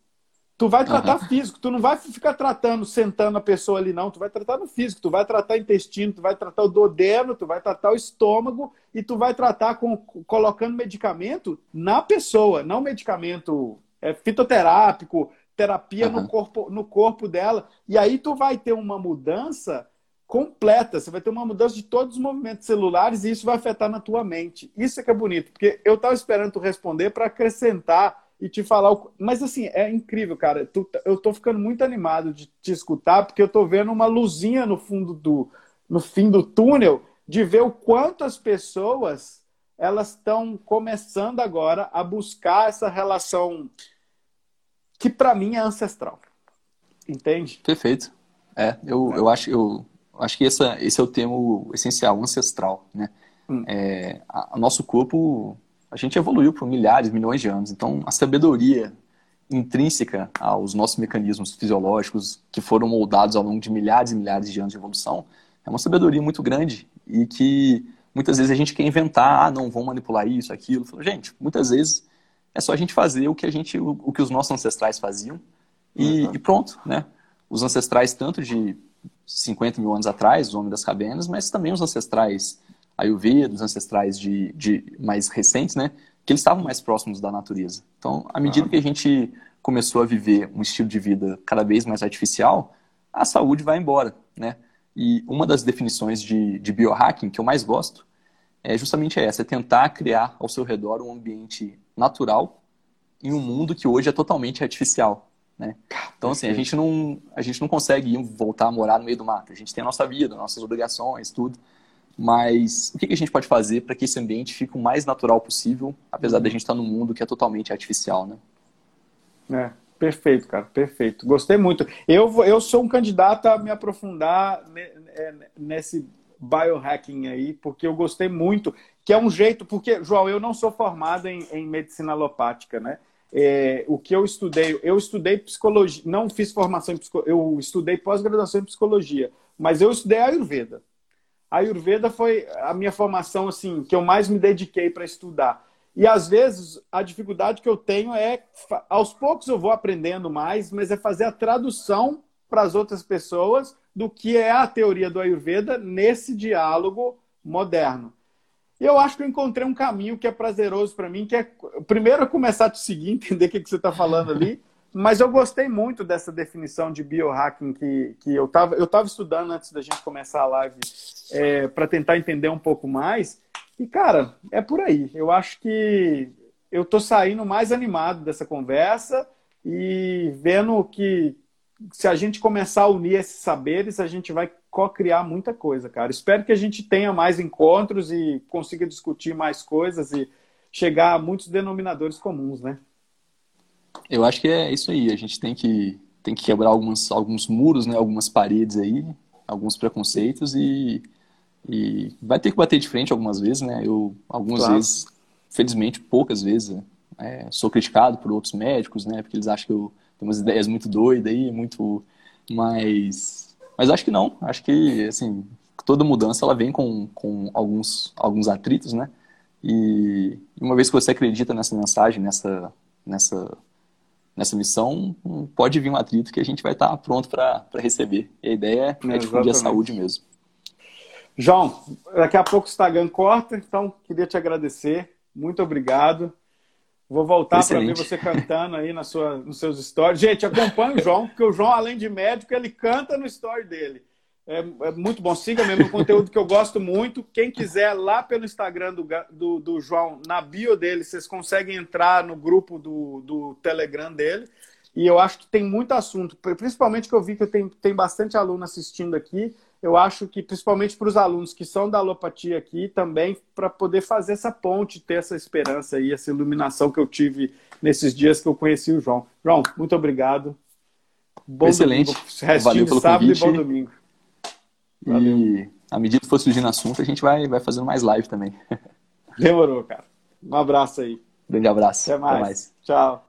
Tu vai tratar uhum. físico, tu não vai ficar tratando, sentando a pessoa ali, não. Tu vai tratar no físico, tu vai tratar intestino, tu vai tratar o duodeno, tu vai tratar o estômago e tu vai tratar com, colocando medicamento na pessoa, não medicamento é, fitoterápico, terapia uhum. no, corpo, no corpo dela. E aí tu vai ter uma mudança completa, você vai ter uma mudança de todos os movimentos celulares e isso vai afetar na tua mente. Isso é que é bonito, porque eu estava esperando tu responder para acrescentar e te falar. O... Mas assim, é incrível, cara. Tu, eu tô ficando muito animado de te escutar, porque eu tô vendo uma luzinha no fundo do. no fim do túnel, de ver o quanto as pessoas elas estão começando agora a buscar essa relação que para mim é ancestral. Entende? Perfeito. É, eu, eu acho eu acho que essa, esse é o termo essencial, ancestral, né? Hum. É, a, a nosso corpo a gente evoluiu por milhares, milhões de anos. Então, a sabedoria intrínseca aos nossos mecanismos fisiológicos que foram moldados ao longo de milhares e milhares de anos de evolução é uma sabedoria muito grande e que muitas vezes a gente quer inventar, ah, não, vamos manipular isso, aquilo. Gente, muitas vezes é só a gente fazer o que a gente, o, que os nossos ancestrais faziam e, uhum. e, pronto, né? Os ancestrais tanto de 50 mil anos atrás, o homem das cavernas, mas também os ancestrais Ayurveda, os ancestrais de, de mais recentes, né? Que eles estavam mais próximos da natureza. Então, à medida ah. que a gente começou a viver um estilo de vida cada vez mais artificial, a saúde vai embora, né? E uma das definições de, de biohacking que eu mais gosto é justamente essa, é tentar criar ao seu redor um ambiente natural em um mundo que hoje é totalmente artificial, né? Então, assim, a gente não, a gente não consegue voltar a morar no meio do mato. A gente tem a nossa vida, nossas obrigações, tudo. Mas o que a gente pode fazer para que esse ambiente fique o mais natural possível, apesar uhum. da gente estar num mundo que é totalmente artificial, né? É, perfeito, cara, perfeito. Gostei muito. Eu, eu sou um candidato a me aprofundar é, nesse biohacking aí, porque eu gostei muito, que é um jeito, porque, João, eu não sou formado em, em medicina alopática, né? É, o que eu estudei, eu estudei psicologia, não fiz formação em psicologia, eu estudei pós-graduação em psicologia, mas eu estudei Ayurveda. A Ayurveda foi a minha formação, assim, que eu mais me dediquei para estudar. E às vezes a dificuldade que eu tenho é, aos poucos eu vou aprendendo mais, mas é fazer a tradução para as outras pessoas do que é a teoria do Ayurveda nesse diálogo moderno. E eu acho que eu encontrei um caminho que é prazeroso para mim, que é primeiro começar a te seguir, entender o que, que você está falando ali, mas eu gostei muito dessa definição de biohacking que, que eu estava eu tava estudando antes da gente começar a live é, para tentar entender um pouco mais. E, cara, é por aí. Eu acho que eu tô saindo mais animado dessa conversa e vendo que se a gente começar a unir esses saberes, a gente vai co-criar muita coisa, cara. Espero que a gente tenha mais encontros e consiga discutir mais coisas e chegar a muitos denominadores comuns, né? Eu acho que é isso aí. A gente tem que, tem que quebrar alguns, alguns muros, né? algumas paredes aí, alguns preconceitos e e vai ter que bater de frente algumas vezes, né? Eu, algumas claro. vezes, felizmente, poucas vezes, é, sou criticado por outros médicos, né? Porque eles acham que eu tenho umas ideias muito doidas aí, muito. Mas. Mas acho que não. Acho que, assim, toda mudança ela vem com, com alguns, alguns atritos, né? E uma vez que você acredita nessa mensagem, nessa, nessa, nessa missão, pode vir um atrito que a gente vai estar pronto para receber. E a ideia é, é difundir a saúde mesmo. João, daqui a pouco o Instagram corta, então queria te agradecer. Muito obrigado. Vou voltar para ver você cantando aí na sua, nos seus stories. Gente, acompanhe o João, porque o João, além de médico, ele canta no story dele. É, é muito bom. Siga mesmo o conteúdo que eu gosto muito. Quem quiser, lá pelo Instagram do, do, do, João, na bio dele, vocês conseguem entrar no grupo do, do Telegram dele. E eu acho que tem muito assunto, principalmente que eu vi que tem, tem bastante aluno assistindo aqui eu acho que, principalmente para os alunos que são da alopatia aqui, também para poder fazer essa ponte, ter essa esperança e essa iluminação que eu tive nesses dias que eu conheci o João. João, muito obrigado. Bom Excelente. Domingo. Valeu pelo sábado convite. e bom domingo. Valeu. E à medida que for surgindo assunto, a gente vai, vai fazendo mais live também. Demorou, cara. Um abraço aí. Grande abraço. Até mais. Até mais. Tchau.